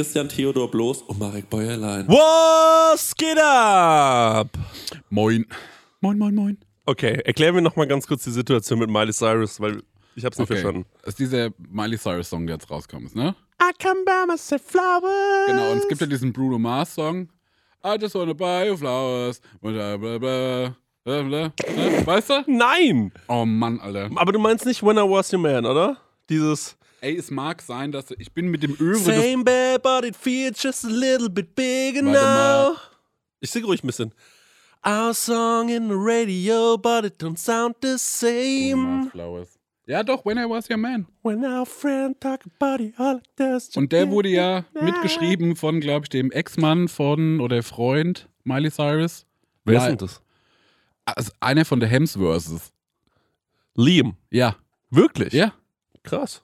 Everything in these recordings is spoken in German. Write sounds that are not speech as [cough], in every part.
Christian Theodor Bloß und Marek Bäuerlein. Was geht ab? Moin. Moin, moin, moin. Okay, erklären wir nochmal ganz kurz die Situation mit Miley Cyrus, weil ich hab's nicht Okay. verstanden. Das ist dieser Miley Cyrus Song, der jetzt rauskommt, ist, ne? I can buy myself flowers. Genau, und es gibt ja diesen Bruno Mars Song. I just wanna buy you flowers. Bla, bla, bla, bla, bla. Ne? Weißt du? Nein! Oh Mann, Alter. Aber du meinst nicht When I Was Your Man, oder? Dieses Ey, es mag sein, dass ich bin mit dem Övre Same bed, but it feels just a little bit bigger Warte mal. now. Ich sing ruhig ein bisschen. Our song in the radio, but it don't sound the same. Flowers. Ja, doch, When I Was Your Man. When our friend talk about it, all it does Und der wurde ja mitgeschrieben von, glaube ich, dem Ex-Mann von oder Freund Miley Cyrus. Wer ist denn das? Also einer von der Hemsworths. Liam. Ja, Wirklich? ja. Krass.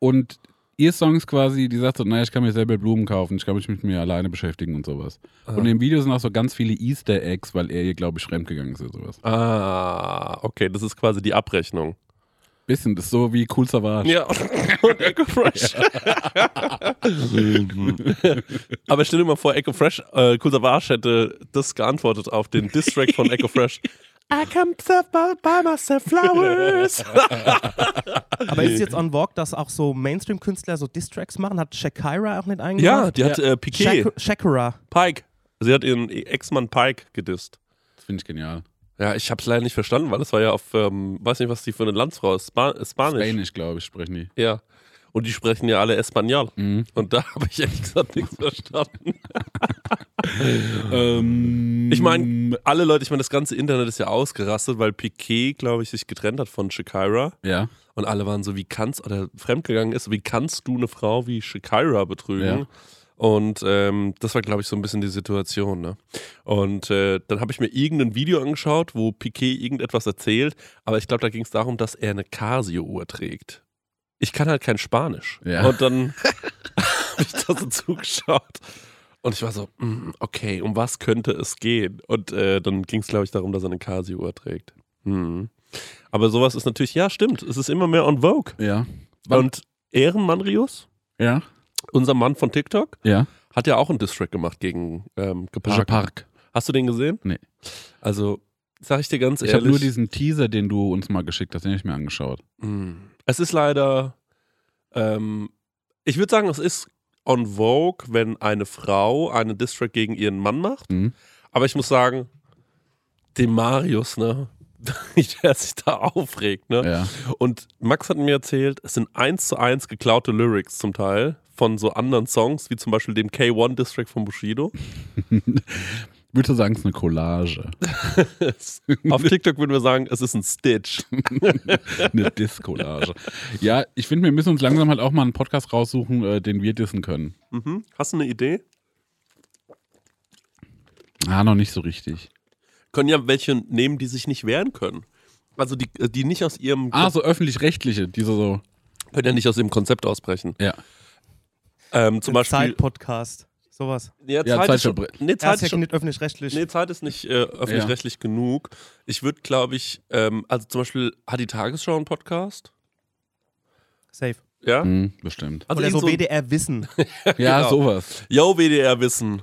Und ihr Song ist quasi, die sagt so, naja, ich kann mir selber Blumen kaufen, ich kann mich mit mir alleine beschäftigen und sowas. Und im Video sind auch so ganz viele Easter Eggs, weil er ihr, glaube ich, fremdgegangen ist oder sowas. Ah, okay, das ist quasi die Abrechnung. Bisschen, das ist so wie Cool Savage. Ja, [laughs] und Echo Fresh. [laughs] Aber stell dir mal vor, Echo Fresh, äh, Cool Savage hätte das geantwortet auf den Distrack von Echo Fresh. I come buy myself flowers. [laughs] Aber ist es jetzt [laughs] on vogue, dass auch so Mainstream-Künstler so Distracks machen? Hat Shakira auch nicht ja, eingemacht? die hat äh, Piquet, Shak Shakira. Pike. Sie hat ihren Ex-Mann Pike gedisst. Das finde ich genial. Ja, ich hab's leider nicht verstanden, weil das war ja auf, ähm, weiß nicht, was die für eine Landsfrau ist. Spa Spanisch. Spanisch, glaube ich, sprechen die. Ja. Und die sprechen ja alle Espanol. Mhm. Und da [laughs] habe ich ehrlich gesagt nichts verstanden. [laughs] Ähm, Ich meine, alle Leute, ich meine, das ganze Internet ist ja ausgerastet, weil Piquet, glaube ich, sich getrennt hat von Shakira. Ja, Und alle waren so, wie kannst, oder fremdgegangen ist, wie kannst du eine Frau wie Shakira betrügen? Ja. Und ähm, das war, glaube ich, so ein bisschen die Situation. Ne? Und äh, dann habe ich mir irgendein Video angeschaut, wo Piquet irgendetwas erzählt, aber ich glaube, da ging es darum, dass er eine Casio-Uhr trägt. Ich kann halt kein Spanisch. Ja. Und dann [laughs] habe ich da so zugeschaut. Und ich war so, mm, okay, um was könnte es gehen? Und äh, dann ging es, glaube ich, darum, dass er eine Casio-Uhr trägt. Hm. Aber sowas ist natürlich, ja, stimmt, es ist immer mehr on Vogue. ja. Und Ehrenmann Rios, Ja, unser Mann von TikTok, ja. hat ja auch einen Distrack gemacht gegen ähm, Gepark. Gepark. Hast du den gesehen? Nee. Also, sag ich dir ganz Ich ehrlich. habe nur diesen Teaser, den du uns mal geschickt hast, den habe ich mir angeschaut. Mm. Es ist leider, ähm, ich würde sagen, es ist on Vogue, wenn eine Frau einen Distrack gegen ihren Mann macht. Mhm. Aber ich muss sagen, dem Marius, ne, [laughs] der sich da aufregt, ne? Ja. Und Max hat mir erzählt, es sind eins zu eins geklaute Lyrics zum Teil von so anderen Songs, wie zum Beispiel dem K1-Distrack von Bushido. [laughs] Würdest du sagen, es ist eine Collage? [laughs] Auf TikTok würden wir sagen, es ist ein Stitch. [laughs] eine Diss-Collage. Ja, ich finde, wir müssen uns langsam halt auch mal einen Podcast raussuchen, äh, den wir dissen können. Mhm. Hast du eine Idee? Ah, noch nicht so richtig. Können ja welche nehmen, die sich nicht wehren können. Also die, die nicht aus ihrem Ah, so öffentlich-rechtliche, diese so. können ja nicht aus ihrem Konzept ausbrechen. Ja. Ähm, zum Beispiel. Zeit-Podcast. Sowas. Ja, Ja, Zeit, Zeit ist schon, nee, Zeit ist ja ist schon, nicht öffentlich-rechtlich. nee, Zeit ist nicht äh, öffentlich-rechtlich genug. Ich würde, glaube ich, ähm, also zum Beispiel, hat die Tagesschau einen Podcast? Safe. Ja? Hm, bestimmt. Also Oder so WDR-Wissen. [laughs] Ja, genau. sowas. Yo, WDR-Wissen.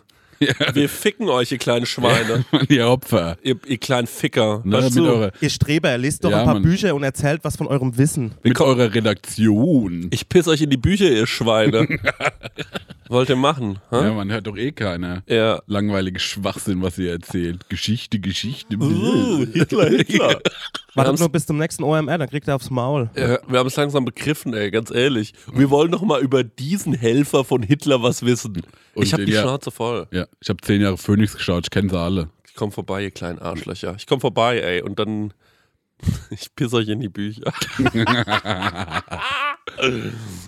Wir ficken euch, ihr kleinen Schweine. Die [laughs] Opfer. Ihr, ihr kleinen Ficker. Ne, Weißt du? eurer, Ihr Streber, lest doch Ja, ein paar Mann. Bücher und erzählt was von eurem Wissen. mit eurer Redaktion. Ich piss euch in die Bücher, ihr Schweine. [laughs] Wollt ihr machen? Ja, Hä? man hört doch eh keiner. Ja. Langweilige Schwachsinn, was ihr erzählt. Geschichte, Geschichte. Uh, Hitler, Hitler. [laughs] Wartet haben's- nur bis zum nächsten OMR, dann kriegt er aufs Maul. Ja, wir haben es langsam begriffen, ey, ganz ehrlich. Wir wollen noch mal über diesen Helfer von Hitler was wissen. Und ich habe die Schnauze voll. Ja, ich habe zehn Jahre Phoenix geschaut, ich kenne sie alle. Ich komm vorbei, ihr kleinen Arschlöcher. Ich komm vorbei, ey, und dann [laughs] ich piss euch in die Bücher. [laughs]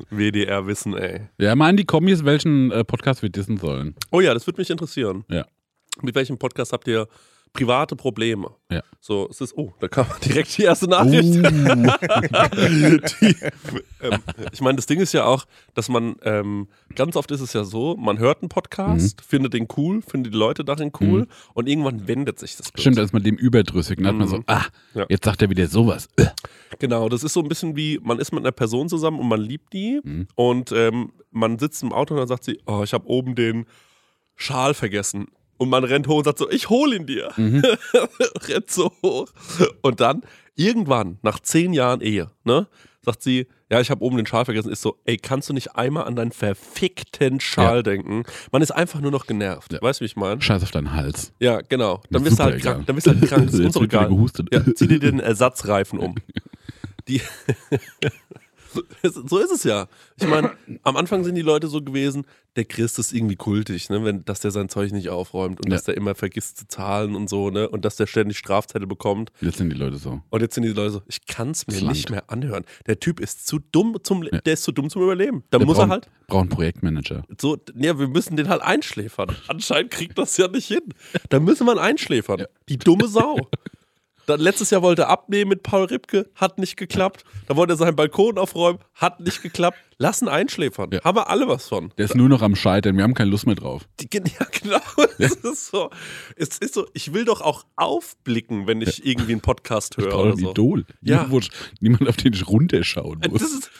WDR wissen, ey. Ja, mal an die Kommis, welchen äh, Podcast wir dissen sollen. Oh ja, das würde mich interessieren. Ja. Mit welchem Podcast habt ihr private Probleme. Ja. So, es ist, oh, da kam [laughs] direkt die erste Nachricht. Uh, [laughs] die, ähm, ich meine, das Ding ist ja auch, dass man, ähm, ganz oft ist es ja so, man hört einen Podcast, findet den cool, findet die Leute darin cool und irgendwann wendet sich das. stimmt, da ist man dem überdrüssig. Dann hat man so, ah, Ja. jetzt sagt er wieder sowas. Genau, das ist so ein bisschen wie, man ist mit einer Person zusammen und man liebt die und ähm, man sitzt im Auto und dann sagt sie, oh, ich habe oben den Schal vergessen. Und man rennt hoch und sagt so, ich hol ihn dir. [laughs] rennt so hoch. Und dann, irgendwann, nach zehn Jahren Ehe, ne, sagt sie, ja, ich habe oben den Schal vergessen. Ist so, ey, kannst du nicht einmal an deinen verfickten Schal Ja. denken? Man ist einfach nur noch genervt. Ja. Weißt du, wie ich meine? Scheiß auf deinen Hals. Ja, genau. Dann Ist bist du super halt egal. krank. Dann bist du halt krank. [laughs] Das ist uns doch egal. Ja, zieh dir den Ersatzreifen um. [laughs] Die so ist es ja. Ich meine, am Anfang sind die Leute so gewesen, der Christ ist irgendwie kultig, ne? Wenn, dass der sein Zeug nicht aufräumt und Ja. dass der immer vergisst zu zahlen und so, ne? Und dass der ständig Strafzettel bekommt. Jetzt sind die Leute so. Und jetzt sind die Leute so, ich kann es mir Land. nicht mehr anhören. Der Typ ist zu dumm zum, Ja. der ist zu dumm zum Überleben. Da muss braucht, er halt Braucht einen Projektmanager. so, ja, wir müssen den halt einschläfern. Anscheinend kriegt das ja nicht hin. Da müssen wir ihn einschläfern. Die dumme Sau. [laughs] Dann, letztes Jahr wollte er abnehmen mit Paul Ripke, hat nicht geklappt. Da wollte er seinen Balkon aufräumen, hat nicht geklappt. Lassen einschläfern. Ja. Haben wir alle was von. Der ist nur noch am Scheitern. Wir haben keine Lust mehr drauf. Die, [laughs] ja, genau. Es ist so. Es ist so, ich will doch auch aufblicken, wenn ich irgendwie einen Podcast Ich höre. brauche Oder ein so. Idol. Ja. Niemand, wo ich- niemand, auf den ich runterschauen Das muss. ist,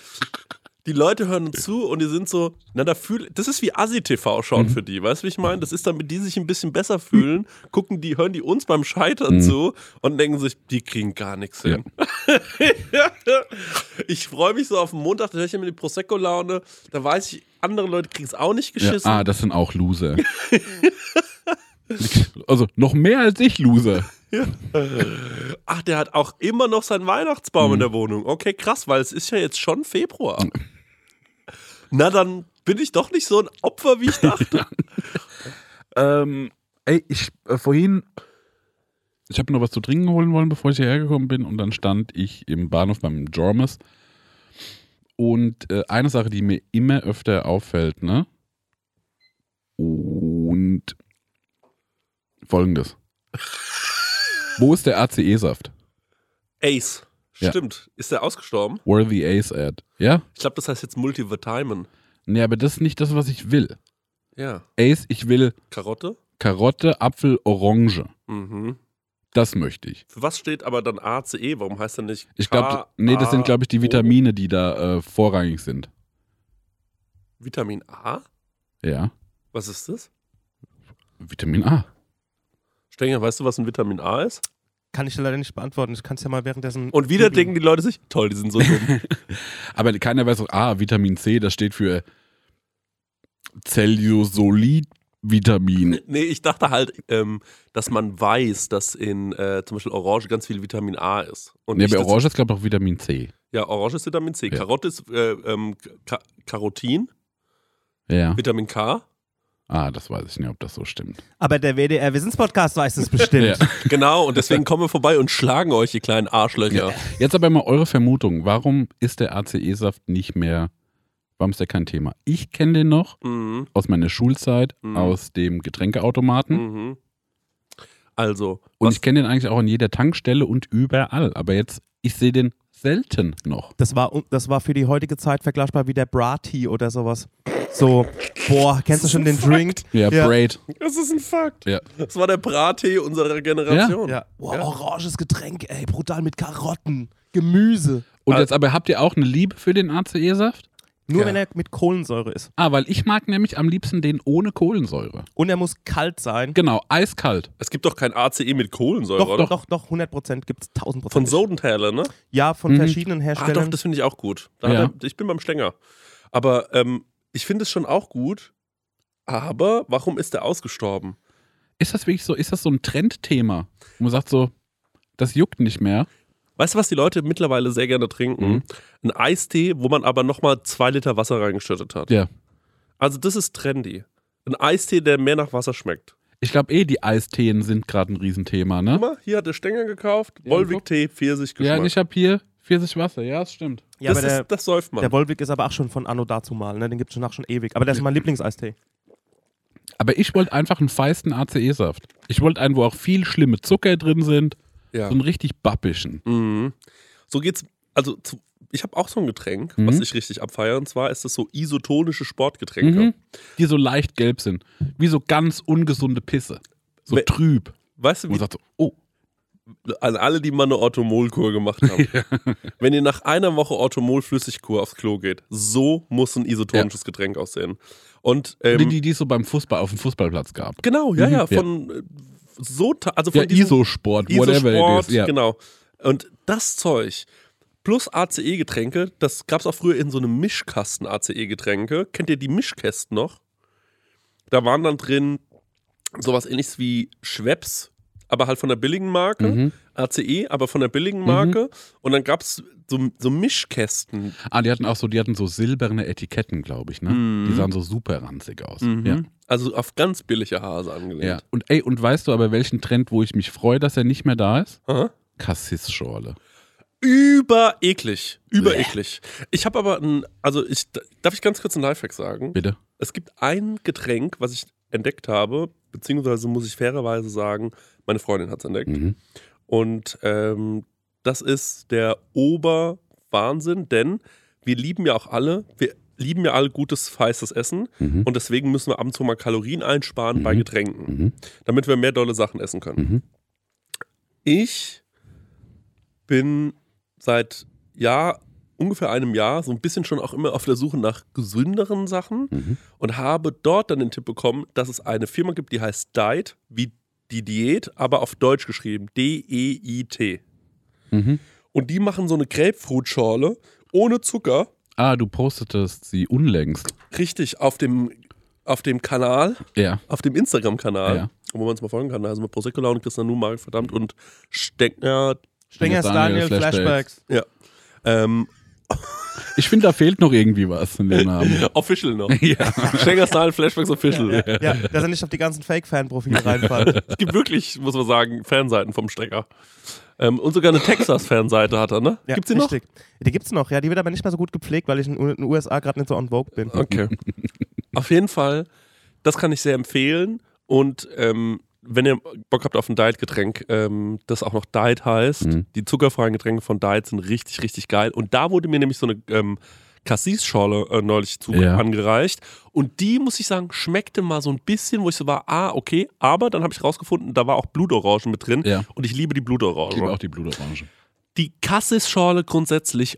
die Leute hören uns zu und die sind so, na, da fühl, das ist wie Asi-TV schauen Mhm. für die, weißt du, wie ich meine? Das ist, damit die sich ein bisschen besser fühlen, gucken die, hören die uns beim Scheitern Mhm. zu und denken sich, die kriegen gar nichts hin. [laughs] ich freue mich so auf den Montag, da höre ich immer die Prosecco-Laune, da weiß ich, andere Leute kriegen es auch nicht Ja, geschissen. ah, das sind auch Loser. [laughs] also noch mehr als ich Loser. Ach, der hat auch immer noch seinen Weihnachtsbaum Mhm. in der Wohnung. Okay, krass, weil es ist ja jetzt schon Februar. Na, dann bin ich doch nicht so ein Opfer, wie ich [laughs] dachte. Ähm, ey, ich äh, vorhin, ich habe noch was zu trinken holen wollen, bevor ich hierher gekommen bin und dann stand ich im Bahnhof beim Jormes und äh, eine Sache, die mir immer öfter auffällt, ne? Und folgendes. Wo ist der ACE-Saft? Ace. Ja. Stimmt. Ist der ausgestorben? Where the Ace at? Ja? Ich glaube, das heißt jetzt Multivitamin. Nee, aber das ist nicht das, was ich will. Ja. Ace, ich will Karotte? Karotte, Apfel, Orange. Mhm. Das möchte ich. Für was steht aber dann ACE? Warum heißt er nicht? Ich glaube, nee, das sind, glaube ich, die Vitamine, die da äh, vorrangig sind. Vitamin A? Ja. Was ist das? Vitamin A. Stenger, weißt du, was ein Vitamin A ist? Kann ich leider nicht beantworten. Ich kann es ja mal währenddessen. Und wieder denken die Leute sich, toll, die sind so dumm. [laughs] Aber keiner weiß auch, ah, Vitamin C, das steht für Cellulolid-Vitamin. nee, ich dachte halt, ähm, dass man weiß, dass in äh, zum Beispiel Orange ganz viel Vitamin A ist. Und Nee, aber dass- Orange ist, glaube ich, auch Vitamin C. Ja, Orange ist Vitamin C. Ja. Karotte ist äh, ähm, Ka Karotin, Ja. Vitamin K. Ah, das weiß ich nicht, ob das so stimmt. Aber der WDR Wissenspodcast weiß es bestimmt. Ja. [laughs] Genau, und deswegen kommen wir vorbei und schlagen euch, die kleinen Arschlöcher. Jetzt aber mal eure Vermutung. Warum ist der ACE-Saft nicht mehr, warum ist der kein Thema? Ich kenne den noch Mhm. aus meiner Schulzeit, Mhm. aus dem Getränkeautomaten. Mhm. Also, Und ich kenne den eigentlich auch an jeder Tankstelle und überall. Aber jetzt, ich sehe den selten noch. Das war, das war für die heutige Zeit vergleichbar wie der Brati oder sowas. So, boah, kennst du schon den Drink? Ja, Ja. Braid. das ist ein Fakt. Ja. Das war der Brattee unserer Generation. Ja. Boah, Ja. oranges Getränk, ey, brutal mit Karotten, Gemüse. Und Ah. jetzt aber habt ihr auch eine Liebe für den ACE-Saft? Nur Ja. wenn er mit Kohlensäure ist. Ah, weil ich mag nämlich am liebsten den ohne Kohlensäure. Und er muss kalt sein. Genau, eiskalt. Es gibt doch kein ACE mit Kohlensäure, Doch, oder? doch, doch, doch, 100% gibt es 1000%. Von Sodenthaler, ne? Ja, von Mhm. verschiedenen Ah, Herstellern. doch, das finde ich auch gut. Da Ja. er, ich bin beim Stenger. Aber ähm, ich finde es schon auch gut. Aber warum ist der ausgestorben? Ist das wirklich so, ist das so ein Trendthema? Wo man sagt so, das juckt nicht mehr. Weißt du, was die Leute mittlerweile sehr gerne trinken? Mhm. Ein Eistee, wo man aber nochmal zwei Liter Wasser reingeschüttet hat. Ja. Also das ist trendy. Ein Eistee, der mehr nach Wasser schmeckt. Ich glaube eh, die Eisteen sind gerade ein Riesenthema, ne? Guck mal, hier hat der Stenger gekauft. Wolwig-Tee, Pfirsichgeschmack. Ja, ich habe hier Pfirsich Wasser, ja, das stimmt. ja, das, aber der, ist, das säuft man. der Wolwig ist aber auch schon von Anno dazu mal, ne? Den gibt es schon nach schon ewig. Aber der ist mein Lieblingseistee. Aber ich wollte einfach einen feisten ACE-Saft. Ich wollte einen, wo auch viel schlimme Zucker drin sind. Ja. So einen richtig bappischen. Mhm. So geht's. Also, zu, ich habe auch so ein Getränk, Mhm. was ich richtig abfeiere. Und zwar ist es so isotonische Sportgetränke. Mhm. Die so leicht gelb sind. Wie so ganz ungesunde Pisse. So We- trüb. Weißt du, wie, sagt so, oh, an alle, die mal eine Orthomol-Kur gemacht haben. [laughs] Wenn ihr nach einer Woche Orthomol-Flüssigkur aufs Klo geht, so muss ein isotonisches Getränk aussehen. Und ähm, die, die, die es so beim Fußball auf dem Fußballplatz gab. genau, ja, Mhm, ja, ja. von äh, so, also von Ja, Isosport, whatever Isosport, it is. Ja. genau. Und das Zeug plus ACE-Getränke, das gab es auch früher in so einem Mischkasten ACE-Getränke. Kennt ihr die Mischkästen noch? Da waren dann drin sowas ähnliches wie Schweppes, aber halt von der billigen Marke. Mhm. ACE, aber von der billigen Marke. Und dann gab es so, so Mischkästen. Ah, die hatten auch so, die hatten so silberne Etiketten, glaube ich, ne? Mhm. Die sahen so super ranzig aus. Ja. Also auf ganz billige Hase angelehnt. ja. Und ey, und weißt du aber welchen Trend, wo ich mich freue, dass er nicht mehr da ist? Cassis-Schorle. Übereklig. Übereklig. Ich habe aber ein, also ich, darf ich ganz kurz einen Lifehack sagen? Bitte? Es gibt ein Getränk, was ich entdeckt habe, beziehungsweise muss ich fairerweise sagen, meine Freundin hat es entdeckt. Mhm. Und ähm, das ist der Oberwahnsinn, denn wir lieben ja auch alle, wir lieben ja alle gutes, feistes Essen Mhm. und deswegen müssen wir ab und zu mal Kalorien einsparen bei Mhm. Getränken, Mhm. damit wir mehr dolle Sachen essen können. Mhm. Ich bin seit ja ungefähr einem Jahr so ein bisschen schon auch immer auf der Suche nach gesünderen Sachen Mhm. und habe dort dann den Tipp bekommen, dass es eine Firma gibt, die heißt Diet, wie die Diät, aber auf Deutsch geschrieben, D-E-I-T. Mhm. Und die machen so eine Grapefruitschorle ohne Zucker, Ah, du postetest sie unlängst. richtig auf dem, auf dem Kanal, Ja. auf dem Instagram-Kanal, Ja. wo man uns mal folgen kann. Da heißen wir Prosecco und Christian Numark, verdammt, und Steckner. Stengers Daniel, Daniel, Flashbacks. Flashbacks. Ähm, Ich finde, da fehlt noch irgendwie was in dem Namen. [laughs] official noch. [laughs] ja. Steckers Style Flashbacks Official. Ja, dass er nicht auf die ganzen Fake-Fan-Profile reinfällt. [laughs] Es gibt wirklich, muss man sagen, Fanseiten vom Stecker. Ähm, und sogar eine Texas-Fanseite hat er, ne? Ja, Gibt's die noch? richtig. Die gibt's noch, ja. Die wird aber nicht mehr so gut gepflegt, weil ich in in den USA gerade nicht so on Vogue bin. Okay. auf jeden Fall, das kann ich sehr empfehlen. Und ähm, wenn ihr Bock habt auf ein Diet-Getränk, ähm, das auch noch Diet heißt, Mhm. die zuckerfreien Getränke von Diet sind richtig, richtig geil. Und da wurde mir nämlich so eine ähm, Cassis-Schorle äh, neulich zu Ja. angereicht. Und die, muss ich sagen, schmeckte mal so ein bisschen, wo ich so war, ah, okay. Aber dann habe ich rausgefunden, da war auch Blutorange mit drin. Ja. Und ich liebe die Ich Blutorange. liebe auch die Blutorange. die Cassis-Schorle grundsätzlich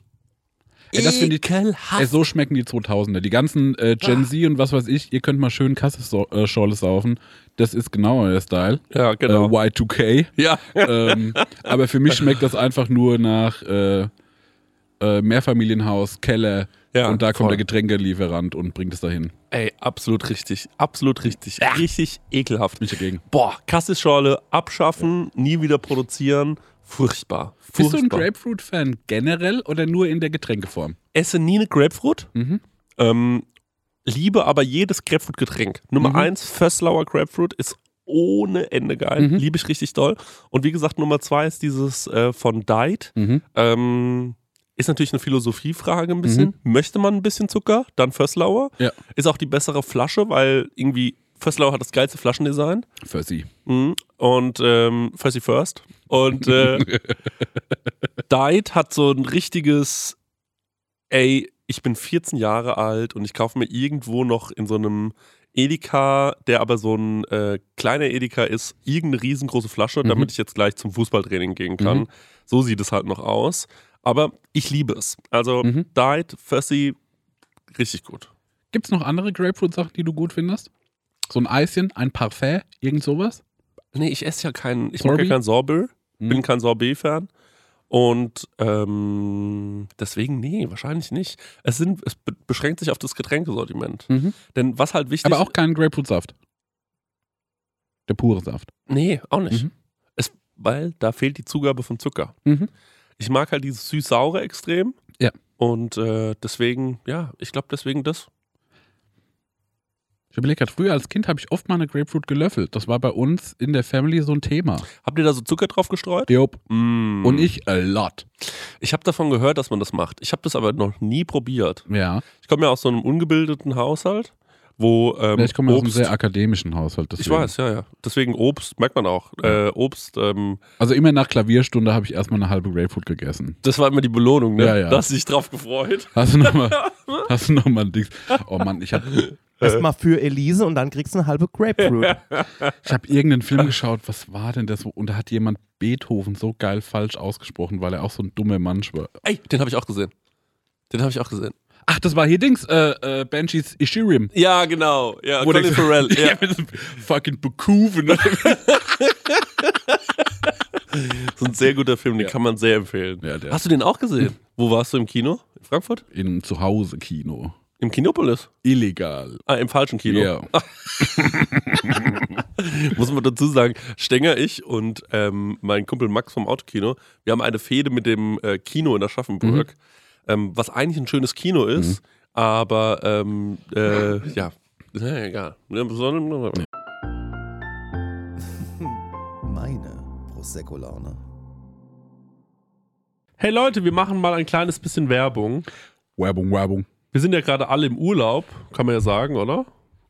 Ey, das finde ich-. Ey, so schmecken die 2000er. Die ganzen äh, Gen Z und was weiß ich, ihr könnt mal schön Cassis-Schorle saufen. Das ist genau euer Style. ja, genau. Äh, Y2K. ja. ähm, aber für mich schmeckt das einfach nur nach äh, äh, Mehrfamilienhaus, Keller Ja, und da kommt voll. der Getränkelieferant und bringt es dahin. Ey, absolut richtig. Absolut richtig. Richtig ekelhaft. Bin ich dagegen. Boah, Cassis-Schorle abschaffen, nie wieder produzieren. Furchtbar. Bist du ein Furchtbar. Grapefruit-Fan generell oder nur in der Getränkeform? Esse nie eine Grapefruit. Mhm. Ähm, liebe aber jedes Grapefruit-Getränk. Nummer Mhm. eins, Fösslauer Grapefruit ist ohne Ende geil. Mhm. Liebe ich richtig doll. Und wie gesagt, Nummer zwei ist dieses äh, von Diet. Mhm. Ähm, ist natürlich eine Philosophiefrage ein bisschen. Möchte man ein bisschen Zucker? Dann Fösslauer. Ja. Ist auch die bessere Flasche, weil irgendwie Fösslauer hat das geilste Flaschendesign. Für sie. Mhm. Und ähm, Fuzzy First. Und äh, Diet hat so ein richtiges, ey, ich bin 14 Jahre alt und ich kaufe mir irgendwo noch in so einem Edeka, der aber so ein äh, kleiner Edeka ist, irgendeine riesengroße Flasche, Mhm. damit ich jetzt gleich zum Fußballtraining gehen kann. Mhm. So sieht es halt noch aus. Aber ich liebe es. Also Mhm. Diet, Fuzzy, richtig gut. Gibt es noch andere Grapefruit-Sachen, die du gut findest? So ein Eischen, ein Parfait, irgend sowas? Nee, ich esse ja keinen, ich mag ja Sorbet? kein Sorbet. Mhm. bin kein Sorbet-Fan. Und ähm, deswegen, nee, wahrscheinlich nicht. Es, sind, es be beschränkt sich auf das Getränkesortiment. Mhm. Denn was halt wichtig Aber auch kein Grapefruit-Saft. Der pure Saft. Nee, auch nicht. Mhm. Es, weil da fehlt die Zugabe von Zucker. Mhm. Ich mag halt dieses süß-saure extrem. Ja. Und äh, deswegen, ja, ich glaube deswegen das. Ich überlege gerade, früher als Kind habe ich oft mal eine Grapefruit gelöffelt. Das war bei uns in der Family so ein Thema. Habt ihr da so Zucker drauf gestreut? Jupp. Mm. Und ich a lot. Ich habe davon gehört, dass man das macht. Ich habe das aber noch nie probiert. Ja. Ich komme ja aus so einem ungebildeten Haushalt, wo ähm, Ja, ich komme aus einem sehr akademischen Haushalt. ich deswegen. weiß, ja, ja. Deswegen Obst, merkt man auch. Äh, Obst, ähm, Also immer nach Klavierstunde habe ich erstmal eine halbe Grapefruit gegessen. das war immer die Belohnung, ne? Ja, ja. Da hast du dich drauf gefreut. Hast du nochmal [laughs] hast du noch mal ein Dings? Oh Mann, ich habe Erstmal für Elise und dann kriegst du eine halbe Grapefruit. [laughs] ich hab irgendeinen Film geschaut, was war denn das? Und da hat jemand Beethoven so geil falsch ausgesprochen, weil er auch so ein dummer Mensch war. Ey, den habe ich auch gesehen. Den habe ich auch gesehen. Ach, das war hier Dings, äh, äh, Banshees Ishirim. Ja, genau. Ja, Wo Colin Farrell. [laughs] Ja. fucking Beethoven. [laughs] [laughs] So ein sehr guter Film, den Ja. kann man sehr empfehlen. Ja, Hast du den auch gesehen? Wo warst du im Kino? In Frankfurt? Im Zuhause-Kino. Im Kinopolis? Illegal. Ah, im falschen Kino. Ja. Muss man dazu sagen, Stenger, ich und ähm, mein Kumpel Max vom Autokino, wir haben eine Fehde mit dem äh, Kino in Aschaffenburg, ähm, was eigentlich ein schönes Kino ist, aber ähm, äh, ja, [laughs] na, egal. [laughs] Meine Prosecco-Laune. Hey Leute, wir machen mal ein kleines bisschen Werbung. Werbung, Werbung. Wir sind ja gerade alle im Urlaub, kann man ja sagen, oder?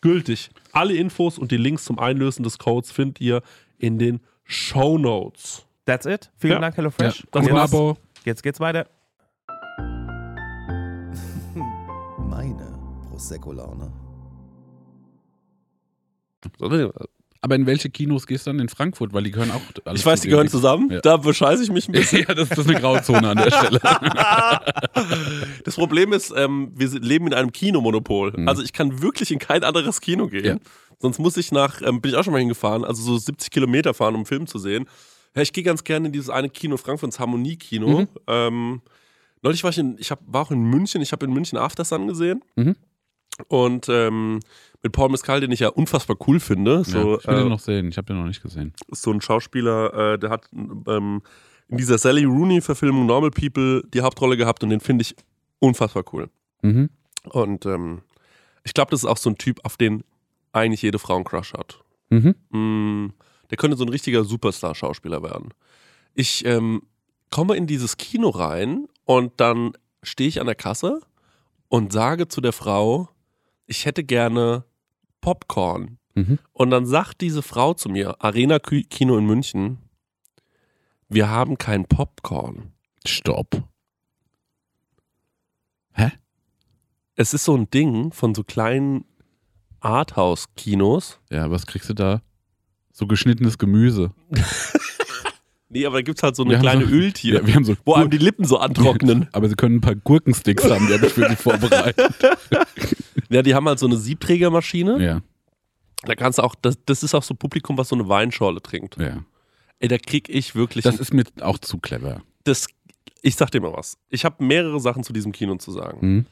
gültig. Alle Infos und die Links zum Einlösen des Codes findet ihr in den Show Notes. That's it. Vielen Ja. Dank, HelloFresh. Ja. Jetzt, Abo. jetzt geht's weiter. Meine Prosecco-Laune. Aber in welche Kinos gehst du dann in Frankfurt? Weil die gehören auch. alles Ich weiß, die gehören zusammen. Ja. Da bescheiße ich mich ein bisschen. [laughs] ja, das, das ist eine Grauzone an der Stelle. [laughs] Das Problem ist, ähm, wir leben in einem Kinomonopol. Also ich kann wirklich in kein anderes Kino gehen. Ja. Sonst muss ich nach, ähm, bin ich auch schon mal hingefahren, also so 70 Kilometer fahren, um einen Film zu sehen. Ja, ich gehe ganz gerne in dieses eine Kino Frankfurt, ins Harmonie-Kino. Mhm. Ähm, neulich war ich in, ich hab, war auch in München, ich habe in München Aftersun gesehen. Mhm. Und ähm, mit Paul Mescal, den ich ja unfassbar cool finde. So, ja, ich will äh, den noch sehen. Ich habe den noch nicht gesehen. so ein Schauspieler, äh, der hat ähm, in dieser Sally Rooney-Verfilmung Normal People die Hauptrolle gehabt und den finde ich unfassbar cool. Mhm. Und ähm, ich glaube, das ist auch so ein Typ, auf den eigentlich jede Frau einen Crush hat. Mhm. Mm, der könnte so ein richtiger Superstar-Schauspieler werden. Ich ähm, komme in dieses Kino rein und dann stehe ich an der Kasse und sage zu der Frau, ich hätte gerne Popcorn. Mhm. Und dann sagt diese Frau zu mir, Arena Ki- Kino in München, wir haben kein Popcorn. Stopp. Es ist so ein Ding von so kleinen Arthouse-Kinos. Ja, was kriegst du da? So geschnittenes Gemüse. [laughs] Nee, aber da gibt es halt so eine Wir kleine so- Öltier, Ja, wir haben so wo einem die Lippen so antrocknen. [laughs] Aber sie können ein paar Gurkensticks haben, die habe ich für sie vorbereitet. [laughs] ja, die haben halt so eine Siebträgermaschine. Ja, Da kannst du auch, das, das ist auch so Publikum, was so eine Weinschorle trinkt. ja. Ey, da krieg ich wirklich. Das ist mir auch zu clever. das, ich sag dir mal was. Ich habe mehrere Sachen zu diesem Kino zu sagen. Mhm.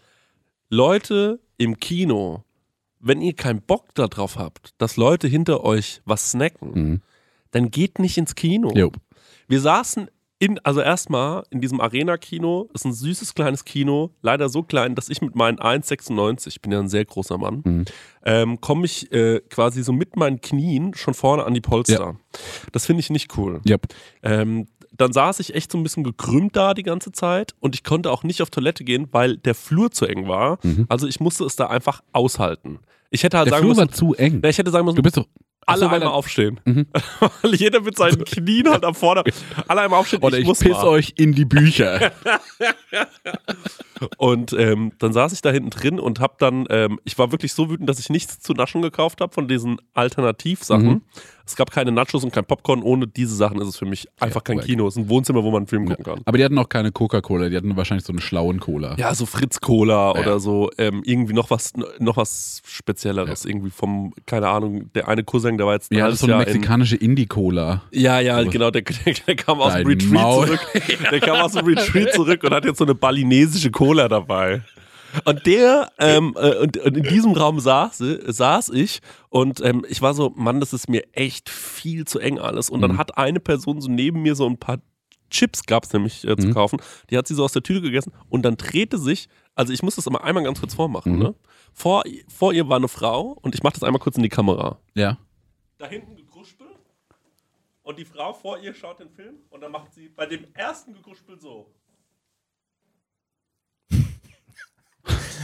Leute im Kino, wenn ihr keinen Bock darauf habt, dass Leute hinter euch was snacken, Mhm. dann geht nicht ins Kino. Jo. Wir saßen in, also erstmal in diesem Arena-Kino, ist ein süßes kleines Kino, leider so klein, dass ich mit meinen 1,96, ich bin ja ein sehr großer Mann, Mhm. ähm, komme ich äh, quasi so mit meinen Knien schon vorne an die Polster. Das finde ich nicht cool. Ja. Ähm, dann saß ich echt so ein bisschen gekrümmt da die ganze Zeit und ich konnte auch nicht auf Toilette gehen, weil der Flur zu eng war. Mhm. Also ich musste es da einfach aushalten. Ich hätte halt Der sagen Flur müssen, war zu eng. ich hätte sagen müssen, Du bist doch. Alle so, einmal aufstehen. Mhm. [laughs] Weil jeder mit seinen Knien halt am Vorder. Alle einmal aufstehen. Oder ich, muss piss mal. euch in die Bücher. [laughs] Und ähm, dann saß ich da hinten drin und hab dann, ähm, ich war wirklich so wütend, dass ich nichts zu naschen gekauft habe von diesen Alternativsachen. Mhm. Es gab keine Nachos und kein Popcorn. Ohne diese Sachen ist es für mich einfach kein wack. Kino. Es ist ein Wohnzimmer, wo man einen Film gucken kann. Aber die hatten auch keine Coca-Cola, die hatten wahrscheinlich so einen schlauen Cola. Ja, so Fritz Cola Ja. oder so ähm, irgendwie noch was, noch was Spezielleres. Irgendwie vom, keine Ahnung, der eine Cousin, der war jetzt Ja, das ist so eine Jahr in, mexikanische Indie-Cola. Ja, ja, Aber- genau, der, der, der kam aus dem Retreat Maul. zurück. [laughs] Der kam aus dem Retreat zurück und hat jetzt so eine balinesische Cola dabei. Und der, ähm, äh, und, und in diesem Raum saß, saß ich und ähm, ich war so, Mann, das ist mir echt viel zu eng alles. Und dann Mhm. hat eine Person so neben mir so ein paar Chips gab es nämlich äh, zu Mhm. kaufen. Die hat sie so aus der Tüte gegessen und dann drehte sich, also ich muss das immer einmal ganz kurz vormachen, Mhm. ne? Vor, vor ihr war eine Frau und ich mache das einmal kurz in die Kamera Ja. da hinten gegruspelt und die Frau vor ihr schaut den Film und dann macht sie bei dem ersten gegruspelt so.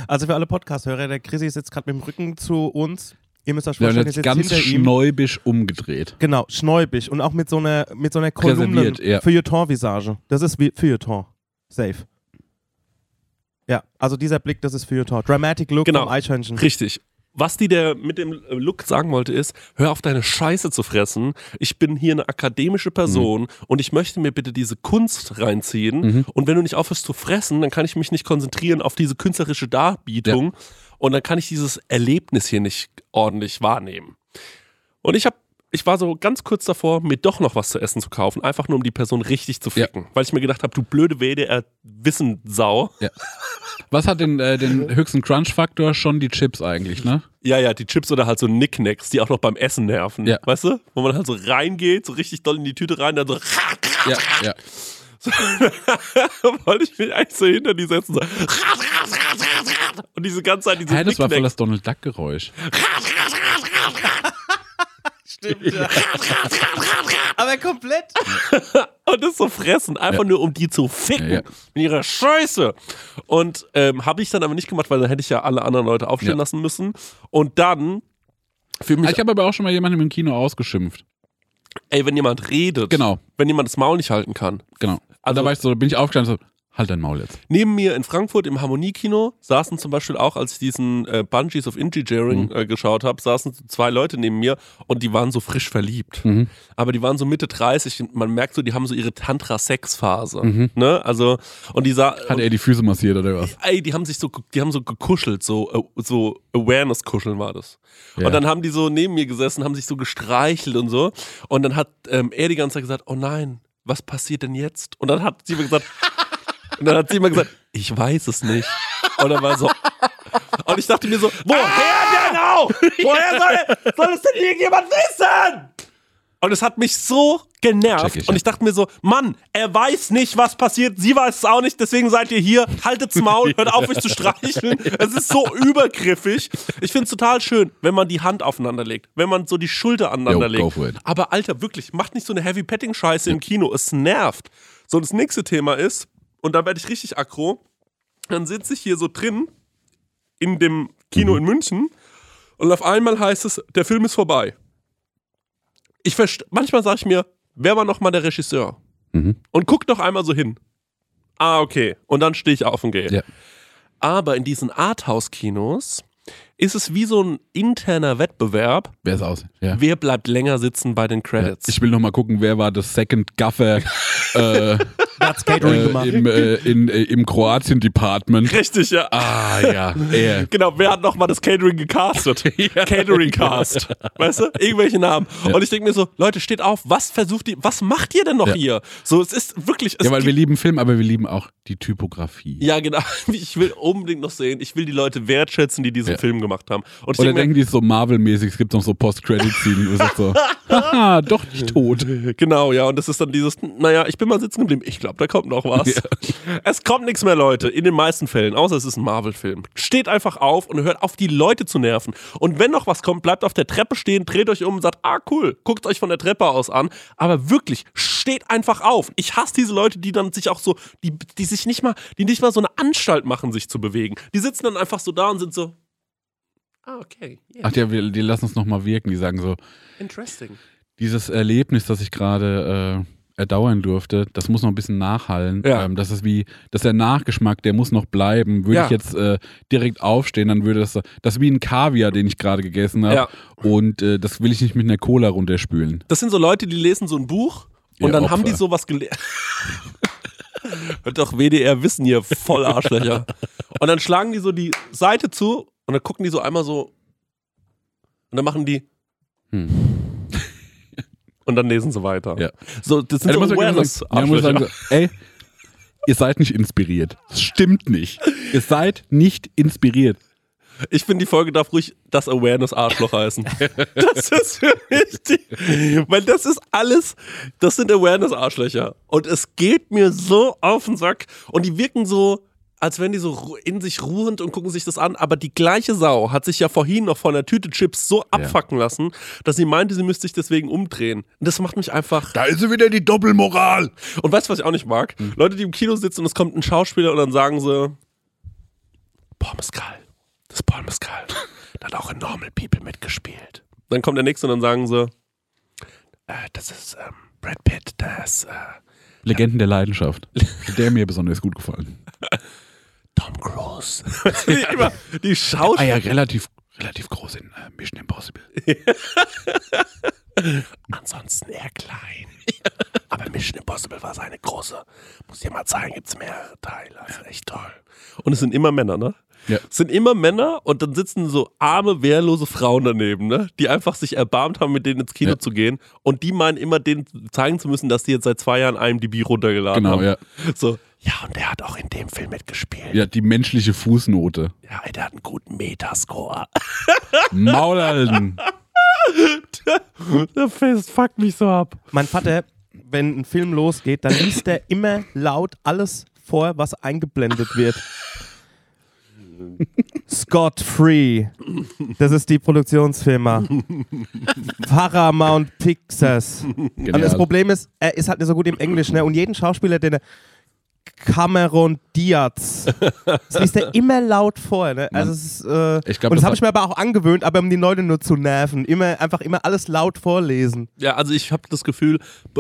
Also für alle Podcast-Hörer, der Chrissy sitzt gerade mit dem Rücken zu uns. Ihr müsst euch vorstellen, jetzt sitzt ganz schnäubisch umgedreht. Genau, schnäubig und auch mit so einer, mit so einer Kolumne Reserviert, ja. Feuilleton-Visage. Das ist wie Feuilleton. Safe. Ja, also dieser Blick, das ist Feuilleton. Dramatic Look Genau. vom Eichhörnchen. Richtig. Was die der mit dem äh, Look sagen wollte, ist, hör auf deine Scheiße zu fressen. Ich bin hier eine akademische Person und ich möchte mir bitte diese Kunst reinziehen. Mhm. Und wenn du nicht aufhörst zu fressen, dann kann ich mich nicht konzentrieren auf diese künstlerische Darbietung und dann kann ich dieses Erlebnis hier nicht ordentlich wahrnehmen. Und ich habe ich war so ganz kurz davor, mir doch noch was zu essen zu kaufen, einfach nur um die Person richtig zu Ja. ficken. Weil ich mir gedacht habe, du blöde WDR-Wissensau. Was hat den, äh, den höchsten Crunch-Faktor? Schon die Chips eigentlich, ne? Ja, ja, die Chips oder halt so Nicknacks, die auch noch beim Essen nerven. Ja. Weißt du? Wo man halt so reingeht, so richtig doll in die Tüte rein, dann so Ja, ja. [laughs] wollte ich mich eigentlich so hinter die setzen. So. [laughs] Und diese ganze Zeit diese Hä, das war voll Nicknacks. das Donald Duck-Geräusch. [laughs] Stimmt, ja. Aber komplett. [laughs] Und das so fressen, einfach Ja. nur um die zu ficken. Ja, ja. Mit ihrer Scheiße. Und ähm, habe ich dann aber nicht gemacht, weil dann hätte ich ja alle anderen Leute aufstehen Ja. lassen müssen. Und dann für mich, Ich habe aber auch schon mal jemanden im Kino ausgeschimpft. ey, wenn jemand redet, Genau, wenn jemand das Maul nicht halten kann, genau. Also- Also, da war ich so, bin ich aufgestanden so, Halt dein Maul jetzt. Neben mir in Frankfurt im Harmoniekino saßen zum Beispiel auch, als ich diesen äh, Bungees of Engineering Mhm. äh, geschaut habe, saßen zwei Leute neben mir und die waren so frisch verliebt. Mhm. Aber die waren so Mitte 30 und man merkt so, die haben so ihre Tantra-Sex-Phase. Mhm. Ne? Also, und die sah. Hat er die Füße massiert oder was? Ey, die haben sich so, die haben so gekuschelt, so, äh, so Awareness-Kuscheln war das. Ja. Und dann haben die so neben mir gesessen, haben sich so gestreichelt und so. Und dann hat ähm, er die ganze Zeit gesagt, oh nein, was passiert denn jetzt? Und dann hat sie mir gesagt, und dann hat sie immer gesagt, ich weiß es nicht. Und dann war so, und ich dachte mir so, woher denn auch? Woher soll, soll es denn irgendjemand wissen? Und es hat mich so genervt. Ich, und ja. ich dachte mir so, Mann, er weiß nicht, was passiert. Sie weiß es auch nicht. Deswegen seid ihr hier. Haltet's Maul. [laughs] Hört auf, mich zu streicheln. Es ist so übergriffig. Ich finde es total schön, wenn man die Hand aufeinander legt. Wenn man so die Schulter aneinander Yo, legt. Aber Alter, wirklich, macht nicht so eine Heavy-Petting-Scheiße im Kino. Es nervt. So, das nächste Thema ist, und da werde ich richtig aggro, dann sitze ich hier so drin in dem Kino in München und auf einmal heißt es, der Film ist vorbei. Ich manchmal sage ich mir, wer war noch mal der Regisseur? Mhm. Und guck doch einmal so hin. Ah, okay. Und dann stehe ich auf und gehe. Ja. Aber in diesen Arthouse-Kinos ist es wie so ein interner Wettbewerb. Wer ist aus? Ja. Wer bleibt länger sitzen bei den Ja. Credits? Ich will noch mal gucken, wer war das Second Gaffer [laughs] äh, Catering äh, gemacht. im, äh, in, äh, im Kroatien-Department. Richtig, ja. Ah ja, er. [laughs] Genau, wer hat nochmal das Catering gecastet? [laughs] Catering Cast. Weißt du? Irgendwelche Namen. Und ich denke mir so, Leute, steht auf, was versucht ihr, was macht ihr denn noch Ja. hier? So, es ist wirklich. Es Ja, weil wir lieben Film, aber wir lieben auch die Typografie. ja, genau. Ich will unbedingt noch sehen. Ich will die Leute wertschätzen, die diesen Ja. Film gemacht haben. Und ich Oder denk mir, denken die so Marvel-mäßig, es gibt noch so ist so, [laughs] haha, doch nicht tot. Genau, ja, und das ist dann dieses, naja, ich bin mal sitzen geblieben. Ich glaube, da kommt noch was. Es kommt nichts mehr, Leute, in den meisten Fällen, außer es ist ein Marvel-Film. Steht einfach auf und hört auf, die Leute zu nerven. Und wenn noch was kommt, bleibt auf der Treppe stehen, dreht euch um und sagt, ah, cool, guckt euch von der Treppe aus an. Aber wirklich, steht einfach auf. Ich hasse diese Leute, die dann sich auch so, die, die sich nicht mal, die nicht mal so eine Anstalt machen, sich zu bewegen. Die sitzen dann einfach so da und sind so, ah, okay, yeah, Ach ja, wir, die lassen es nochmal wirken, die sagen so, interesting. dieses Erlebnis, das ich gerade äh, erdauern durfte, das muss noch ein bisschen nachhallen. Ja. Ähm, das ist wie, das ist der Nachgeschmack, der muss noch bleiben. Würde Ja. ich jetzt äh, direkt aufstehen, dann würde das, das ist wie ein Kaviar, den ich gerade gegessen habe. Ja. Und äh, das will ich nicht mit einer Cola runterspülen. Das sind so Leute, die lesen so ein Buch und Ja, dann Opfer. haben die sowas gelesen. [laughs] Hört doch WDR Wissen hier, voll Arschlöcher. [laughs] Und dann schlagen die so die Seite zu und dann gucken die so einmal so und dann machen die Hm. [laughs] und dann lesen sie weiter. Ja. So, das sind Ja, so man sagen, muss sagen, so, ey, ihr seid nicht inspiriert. Das stimmt nicht. Ihr seid nicht inspiriert. Ich finde, die Folge darf ruhig das Awareness-Arschloch heißen. [laughs] Das ist für mich die, weil das ist alles, das sind Awareness-Arschlöcher. Und es geht mir so auf den Sack. Und die wirken so, als wären die so in sich ruhend und gucken sich das an. Aber die gleiche Sau hat sich ja vorhin noch von der Tüte Chips so abfacken lassen, dass sie meinte, sie müsste sich deswegen umdrehen. Und das macht mich einfach. Da ist wieder die Doppelmoral. Und weißt du, was ich auch nicht mag? Leute, die im Kino sitzen und es kommt ein Schauspieler und dann sagen sie, Paul Mescal, das ist Paul Mescal. Da hat auch in Normal People mitgespielt. Dann kommt der nächste und dann sagen sie, äh, das ist ähm, Brad Pitt, das äh, Legenden der Leidenschaft. Der mir besonders gut gefallen. [laughs] Die, [laughs] immer, die Ah Schauspieler. ja, relativ, relativ groß in äh, Mission Impossible. [laughs] Ansonsten eher klein. [laughs] Aber Mission Impossible war seine große. Muss dir mal zeigen, gibt es mehrere Teile. Also echt toll. Und es sind immer Männer, ne? Ja. Es sind immer Männer und dann sitzen so arme, wehrlose Frauen daneben, ne? Die einfach sich erbarmt haben, mit denen ins Kino Ja. zu gehen. Und die meinen immer, denen zeigen zu müssen, dass die jetzt seit zwei Jahren IMDb runtergeladen Genau, haben. ja. So, ja, und der hat auch in dem Film mitgespielt. Ja, die menschliche Fußnote. Ja, ey, der hat einen guten Metascore. Maul halten. Der Fest fuckt mich so ab. Mein Vater, wenn ein Film losgeht, dann liest er immer laut alles vor, was eingeblendet wird. Scott Free. Das ist die Produktionsfirma. Paramount Pictures. Und das Genial. Problem ist, er ist halt nicht so gut im Englisch, ne? Und jeden Schauspieler, den er Cameron Diaz. Das liest er immer laut vor. Ne? Also es ist, äh, Ich glaub, und das das habe ich mir aber auch angewöhnt, aber um die Leute nur zu nerven. Immer, einfach immer alles laut vorlesen. Ja, also ich habe das Gefühl,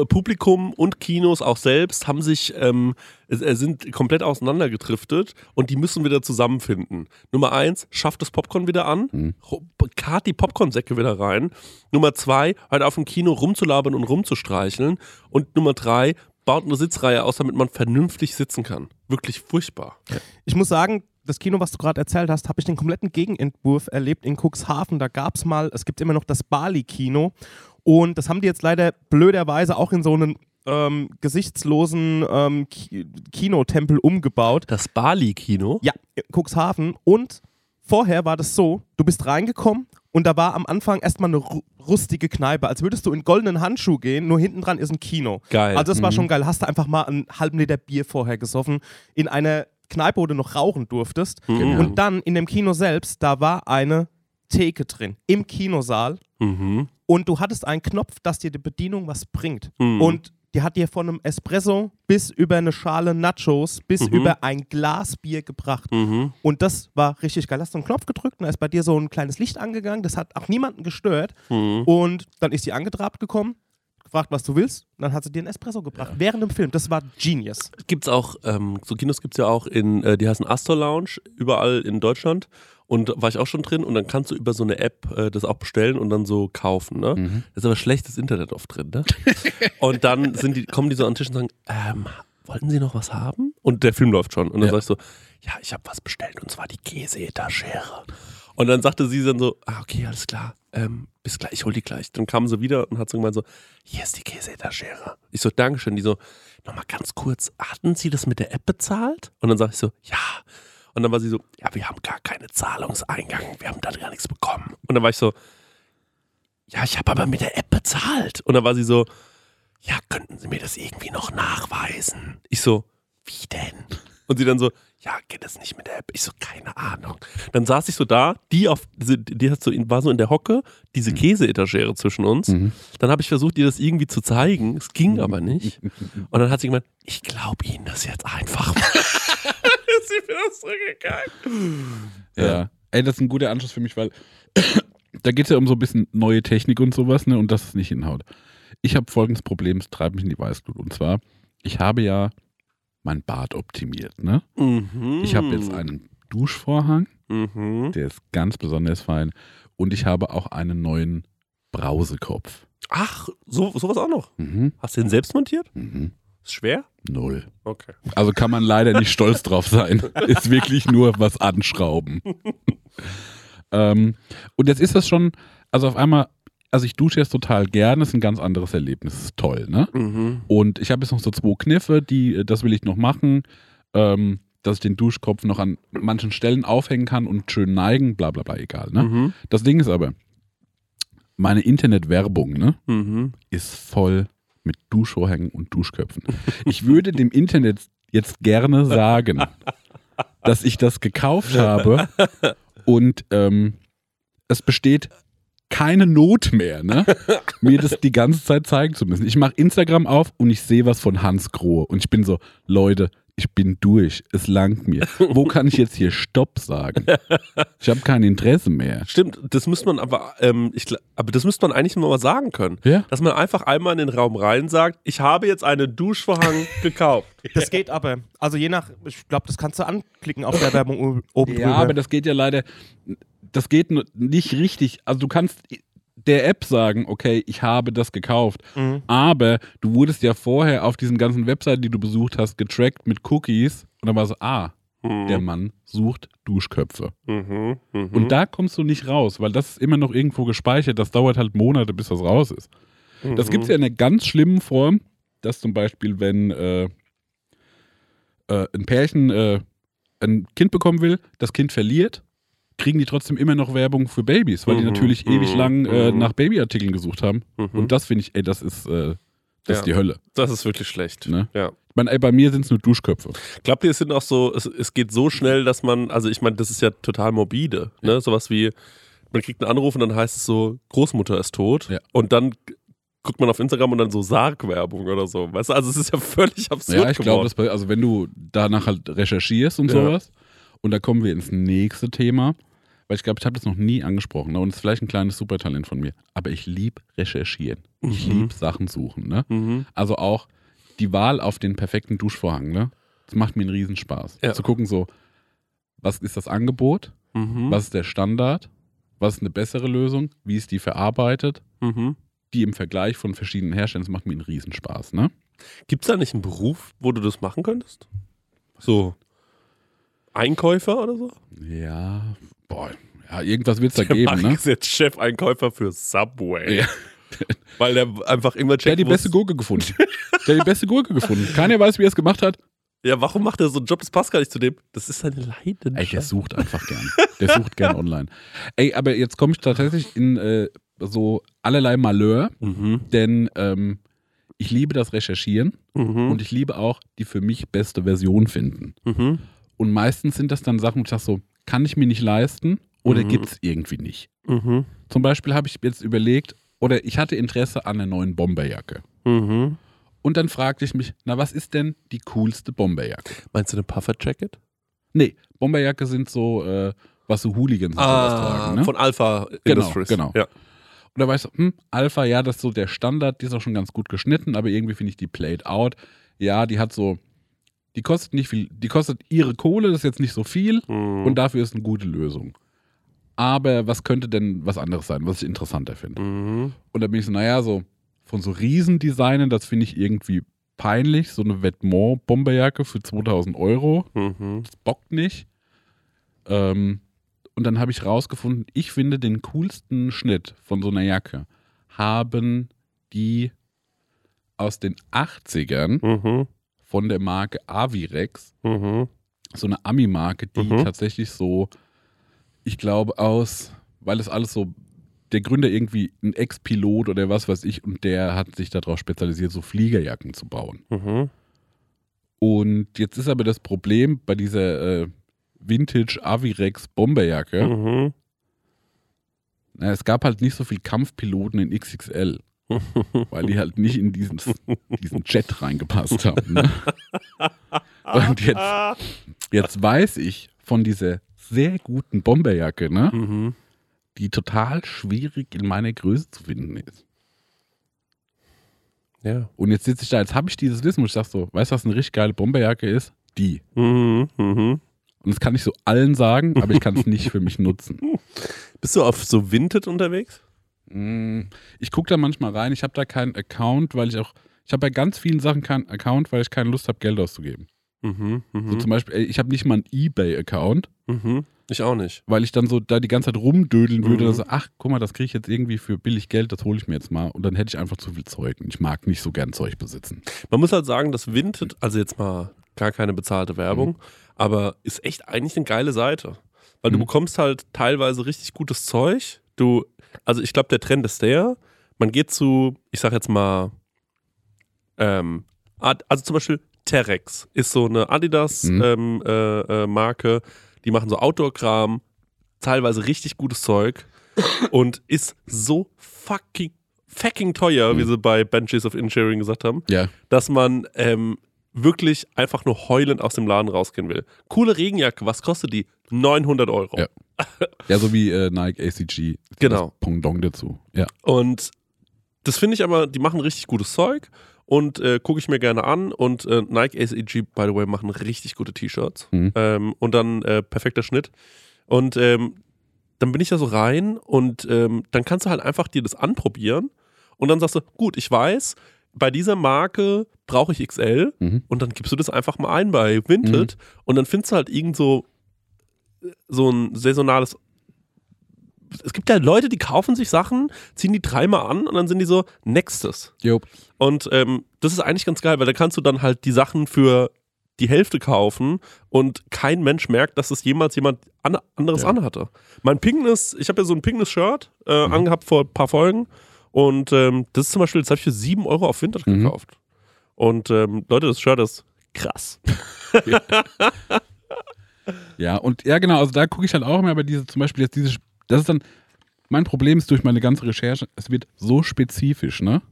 Publikum und Kinos auch selbst haben sich ähm, äh, sind komplett auseinandergedriftet und die müssen wieder zusammenfinden. Nummer eins, schafft das Popcorn wieder an, ro- kart die Popcornsäcke wieder rein. Nummer zwei, halt auf dem Kino rumzulabern und rumzustreicheln. Und Nummer drei, baut eine Sitzreihe aus, damit man vernünftig sitzen kann. Wirklich furchtbar. Ich muss sagen, das Kino, was du gerade erzählt hast, habe ich den kompletten Gegenentwurf erlebt in Cuxhaven. Da gab es mal, es gibt immer noch das Bali-Kino. Und das haben die jetzt leider blöderweise auch in so einen ähm, gesichtslosen ähm, Ki Kinotempel umgebaut. Das Bali-Kino. Ja, in Cuxhaven. Und vorher war das so, du bist reingekommen und da war am Anfang erstmal eine ru- rustige Kneipe, als würdest du in goldenen Handschuh gehen, nur hinten dran ist ein Kino. Geil. Also das war schon geil. Hast du einfach mal einen halben Liter Bier vorher gesoffen in einer Kneipe, wo du noch rauchen durftest. Und dann in dem Kino selbst, da war eine Theke drin, im Kinosaal. Mhm. Und du hattest einen Knopf, dass dir die Bedienung was bringt. Mhm. Und die hat dir von einem Espresso bis über eine Schale Nachos bis über ein Glas Bier gebracht. Mhm. Und das war richtig geil. Hast du einen Knopf gedrückt und da ist bei dir so ein kleines Licht angegangen. Das hat auch niemanden gestört. Mhm. Und dann ist sie angetrabt gekommen, gefragt, was du willst. Und dann hat sie dir einen Espresso gebracht. Während dem Film. Das war genius. Gibt's auch, ähm, so Kinos gibt's ja auch in, äh, die heißen Astor Lounge, überall in Deutschland. Und war ich auch schon drin und dann kannst du über so eine App äh, das auch bestellen und dann so kaufen, ne? Mhm. Da ist aber schlechtes Internet oft drin, ne? [laughs] und dann sind die, kommen die so an den Tisch und sagen, ähm, wollten Sie noch was haben? Und der Film läuft schon. Und dann Ja. sag ich so, ja, ich habe was bestellt und zwar die Käseetagere. Und dann sagte sie dann so, ah, okay, alles klar, ähm, bis gleich, ich hol die gleich. Dann kam sie wieder und hat so gemeint so, hier ist die Käseetagere. Ich so, Dankeschön. Die so, nochmal ganz kurz, hatten Sie das mit der App bezahlt? Und dann sag ich so, ja. Und dann war sie so, ja, wir haben gar keine Zahlungseingang, wir haben da gar nichts bekommen. Und dann war ich so, ja, ich habe aber mit der App bezahlt. Und dann war sie so, ja, könnten Sie mir das irgendwie noch nachweisen? Ich so, wie denn? Und sie dann so, ja, geht das nicht mit der App? Ich so, keine Ahnung. Dann saß ich so da, die auf, die hat so, war so in der Hocke, diese Käseetagere zwischen uns. Dann habe ich versucht, ihr das irgendwie zu zeigen. Es ging aber nicht. [laughs] Und dann hat sie gemeint, ich glaube Ihnen das jetzt einfach. [laughs] ist sie wieder zurückgegangen. Ja. Ey, das ist ein guter Anschluss für mich, weil [coughs] da geht es ja um so ein bisschen neue Technik und sowas, ne? Und das ist nicht hinhaut. Ich habe folgendes Problem, es treibt mich in die Weißglut. Und zwar, ich habe ja mein Bad optimiert, ne? Mhm. Ich habe jetzt einen Duschvorhang, Mhm. der ist ganz besonders fein. Und ich habe auch einen neuen Brausekopf. Ach, so, sowas auch noch. Mhm. Hast du den selbst montiert? Mhm. Ist schwer? Null. Okay. Also kann man leider nicht stolz drauf sein. [laughs] Ist wirklich nur was anschrauben. [laughs] ähm, und jetzt ist das schon, also auf einmal, also ich dusche jetzt total gerne, ist ein ganz anderes Erlebnis, ist toll, ne? Mhm. Und ich habe jetzt noch so zwei Kniffe, die, äh, das will ich noch machen, ähm, dass ich den Duschkopf noch an manchen Stellen aufhängen kann und schön neigen, bla bla bla, egal, ne? Mhm. Das Ding ist aber, meine Internetwerbung, ne? Mhm. ist voll mit Duschvorhängen und Duschköpfen. Ich würde dem Internet jetzt gerne sagen, dass ich das gekauft habe und ähm, es besteht keine Not mehr, ne? mir das die ganze Zeit zeigen zu müssen. Ich mache Instagram auf und ich sehe was von Hans Grohe und ich bin so, Leute, ich bin durch, es langt mir. Wo kann ich jetzt hier Stopp sagen? Ich habe kein Interesse mehr. Stimmt, das müsste man aber, ähm, ich, aber das müsste man eigentlich mal sagen können. Ja? Dass man einfach einmal in den Raum rein sagt, ich habe jetzt einen Duschvorhang [laughs] gekauft. Das geht aber. Also je nach, ich glaube, das kannst du anklicken auf der Werbung oben Ja, drüber. aber das geht ja leider, das geht nicht richtig. Also du kannst der App sagen, okay, ich habe das gekauft, Mhm. aber du wurdest ja vorher auf diesen ganzen Webseiten, die du besucht hast, getrackt mit Cookies und dann war so, ah, der Mann sucht Duschköpfe. Mhm. Mhm. Und da kommst du nicht raus, weil das ist immer noch irgendwo gespeichert. Das dauert halt Monate, bis das raus ist. Das gibt es ja in einer ganz schlimmen Form, dass zum Beispiel, wenn äh, äh, ein Pärchen äh, ein Kind bekommen will, das Kind verliert, kriegen die trotzdem immer noch Werbung für Babys, weil die Mhm, natürlich mhm, ewig lang äh, mhm. nach Babyartikeln gesucht haben. Mhm. Und das finde ich, ey, das ist, äh, das Ja. ist die Hölle. das ist wirklich schlecht. Ne? Ja. Ich meine, bei mir sind es nur Duschköpfe. Glaubt ihr, es sind auch so, es, es geht so schnell, dass man, also ich meine, das ist ja total morbide, ne? Sowas wie, man kriegt einen Anruf und dann heißt es so, Großmutter ist tot. Ja. Und dann guckt man auf Instagram und dann so Sarg-Werbung oder so. Weißt du, also es ist ja völlig absurd Ja, ich glaube, also wenn du danach halt recherchierst und Ja. sowas, und da kommen wir ins nächste Thema, weil ich glaube, ich habe das noch nie angesprochen, ne? und es ist vielleicht ein kleines Supertalent von mir, aber ich liebe recherchieren. Ich Mhm. liebe Sachen suchen. Ne? Mhm. Also auch die Wahl auf den perfekten Duschvorhang, ne? Das macht mir einen Riesenspaß. Ja. Zu gucken, so, was ist das Angebot? Mhm. Was ist der Standard? Was ist eine bessere Lösung? Wie ist die verarbeitet? Mhm. Die im Vergleich von verschiedenen Herstellern, das macht mir einen Riesenspaß, ne? Gibt es da nicht einen Beruf, wo du das machen könntest? So Einkäufer oder so? Ja, boah, ja, irgendwas wird es da Der geben, ne? ist jetzt Chef-Einkäufer für Subway. Ja. [laughs] Weil der einfach immer Der hat checkt, die beste Gurke gefunden. Der hat die beste Gurke gefunden. Keiner weiß, wie er es gemacht hat. Ja, warum macht er so einen Job? Das passt gar nicht zu dem. Das ist seine Leidenschaft. Ey, der sucht einfach gern. Der sucht gern online. Ey, aber jetzt komme ich tatsächlich in äh, so allerlei Malheur, Mhm. denn ähm, ich liebe das Recherchieren Mhm. und ich liebe auch die für mich beste Version finden. mhm. Und meistens sind das dann Sachen, wo ich sage so, kann ich mir nicht leisten oder Mhm. gibt's irgendwie nicht. Mhm. Zum Beispiel habe ich jetzt überlegt, oder ich hatte Interesse an einer neuen Bomberjacke. Mhm. Und dann fragte ich mich, na, was ist denn die coolste Bomberjacke? Meinst du eine Puffer-Jacket? Nee, Bomberjacke sind so, äh, was so Hooligans sowas tragen. Ne? von Alpha Genau, Industries. genau. Ja. Und da war ich so, hm, Alpha, ja, das ist so der Standard, die ist auch schon ganz gut geschnitten, aber irgendwie finde ich die played out. Ja, die hat so, die kostet nicht viel, die kostet ihre Kohle, das ist jetzt nicht so viel Mhm. und dafür ist eine gute Lösung. Aber was könnte denn was anderes sein, was ich interessanter finde? Mhm. Und da bin ich so, naja, so von so Riesendesignen, das finde ich irgendwie peinlich. So eine Vetements-Bomberjacke für 2000 Euro, Mhm. das bockt nicht. Ähm, und dann habe ich rausgefunden, ich finde den coolsten Schnitt von so einer Jacke haben die aus den 80ern Mhm. Von der Marke Avirex, Mhm. so eine Ami-Marke, die Mhm. tatsächlich so, ich glaube aus, weil es alles so, der Gründer irgendwie ein Ex-Pilot oder was weiß ich und der hat sich darauf spezialisiert, so Fliegerjacken zu bauen. Mhm. Und jetzt ist aber das Problem bei dieser äh, Vintage Avirex Bomberjacke, Mhm. na, es gab halt nicht so viel Kampfpiloten in XXL, weil die halt nicht in diesen, diesen Jet reingepasst haben. Ne? Und jetzt, jetzt weiß ich von dieser sehr guten Bomberjacke, ne, Mhm. die total schwierig in meiner Größe zu finden ist. Ja. Und jetzt sitze ich da, jetzt habe ich dieses Wissen, wo ich sage so, weißt du, was eine richtig geile Bomberjacke ist? Die. Mhm. Mhm. Und das kann ich so allen sagen, aber ich kann es nicht für mich nutzen. Bist du auf so Vinted unterwegs? Mm, Ich gucke da manchmal rein, ich habe da keinen Account, weil ich auch, ich habe bei ganz vielen Sachen keinen Account, weil ich keine Lust habe, Geld auszugeben. Mhm. So Mhm. zum Beispiel, ich habe nicht mal einen Ebay-Account, Mhm. Ich auch nicht. weil ich dann so da die ganze Zeit rumdödeln würde, Mhm. dass so, ach, guck mal, das kriege ich jetzt irgendwie für billig Geld, das hole ich mir jetzt mal. Und dann hätte ich einfach zu viel Zeug. Und ich mag nicht so gern Zeug besitzen. Man muss halt sagen, dass Vinted, also jetzt mal gar keine bezahlte Werbung, aber ist echt eigentlich eine geile Seite. Weil du Mhm. bekommst halt teilweise richtig gutes Zeug. Du, also ich glaube, der Trend ist der, man geht zu, ich sag jetzt mal, ähm, also zum Beispiel Terex ist so eine Mhm. Adidas-Marke, ähm, äh, äh, Marke. die machen so Outdoor-Kram, teilweise richtig gutes Zeug [laughs] und ist so fucking, fucking teuer, wie sie bei Benches of Insharing gesagt haben Ja. dass man ähm, wirklich einfach nur heulend aus dem Laden rausgehen will. Coole Regenjacke, was kostet die? 900 Euro. Ja. Ja, so wie äh, Nike ACG. Genau. Das Pendant dazu. Ja. Und das finde ich aber, die machen richtig gutes Zeug und äh, gucke ich mir gerne an. Und äh, Nike ACG, by the way, machen richtig gute T-Shirts. Mhm. Ähm, und dann äh, perfekter Schnitt. Und ähm, dann bin ich da so rein und ähm, dann kannst du halt einfach dir das anprobieren und dann sagst du, gut, ich weiß, bei dieser Marke brauche ich XL Mhm. und dann gibst du das einfach mal ein bei Vinted und dann findest du halt irgend so, so ein saisonales. Es gibt ja Leute, die kaufen sich Sachen, ziehen die dreimal an und dann sind die so. Jo. Und ähm, das ist eigentlich ganz geil, weil da kannst du dann halt die Sachen für die Hälfte kaufen und kein Mensch merkt, dass es jemals jemand an anderes Ja. anhatte. Mein Pinkness, ich habe ja so ein Pinkness-Shirt äh, Mhm. angehabt vor ein paar Folgen und ähm, das ist zum Beispiel, das habe ich für 7 Euro auf Vinted Mhm. gekauft. Und ähm, Leute, das Shirt ist krass. [laughs] Ja, und ja, genau, also da gucke ich halt auch immer, aber diese, zum Beispiel jetzt diese, das ist dann, mein Problem ist durch meine ganze Recherche, es wird so spezifisch, ne?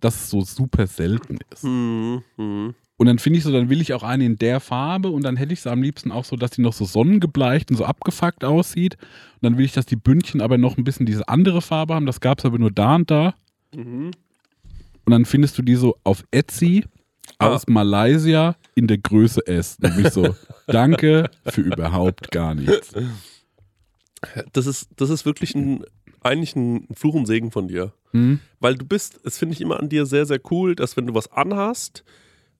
dass es so super selten ist. Mhm. Mhm. Und dann finde ich so, dann will ich auch eine in der Farbe und dann hätte ich sie am liebsten auch so, dass die noch so sonnengebleicht und so abgefuckt aussieht. Und dann will ich, dass die Bündchen aber noch ein bisschen diese andere Farbe haben. Das gab es aber nur da und da. Mhm. Und dann findest du die so auf Etsy Ah. aus Malaysia in der Größe S. Dann bin ich so, [laughs] danke für überhaupt gar nichts. Das ist, das ist wirklich ein, eigentlich ein Fluch und Segen von dir. Hm? Weil du bist, das finde ich immer an dir sehr, sehr cool, dass wenn du was anhast,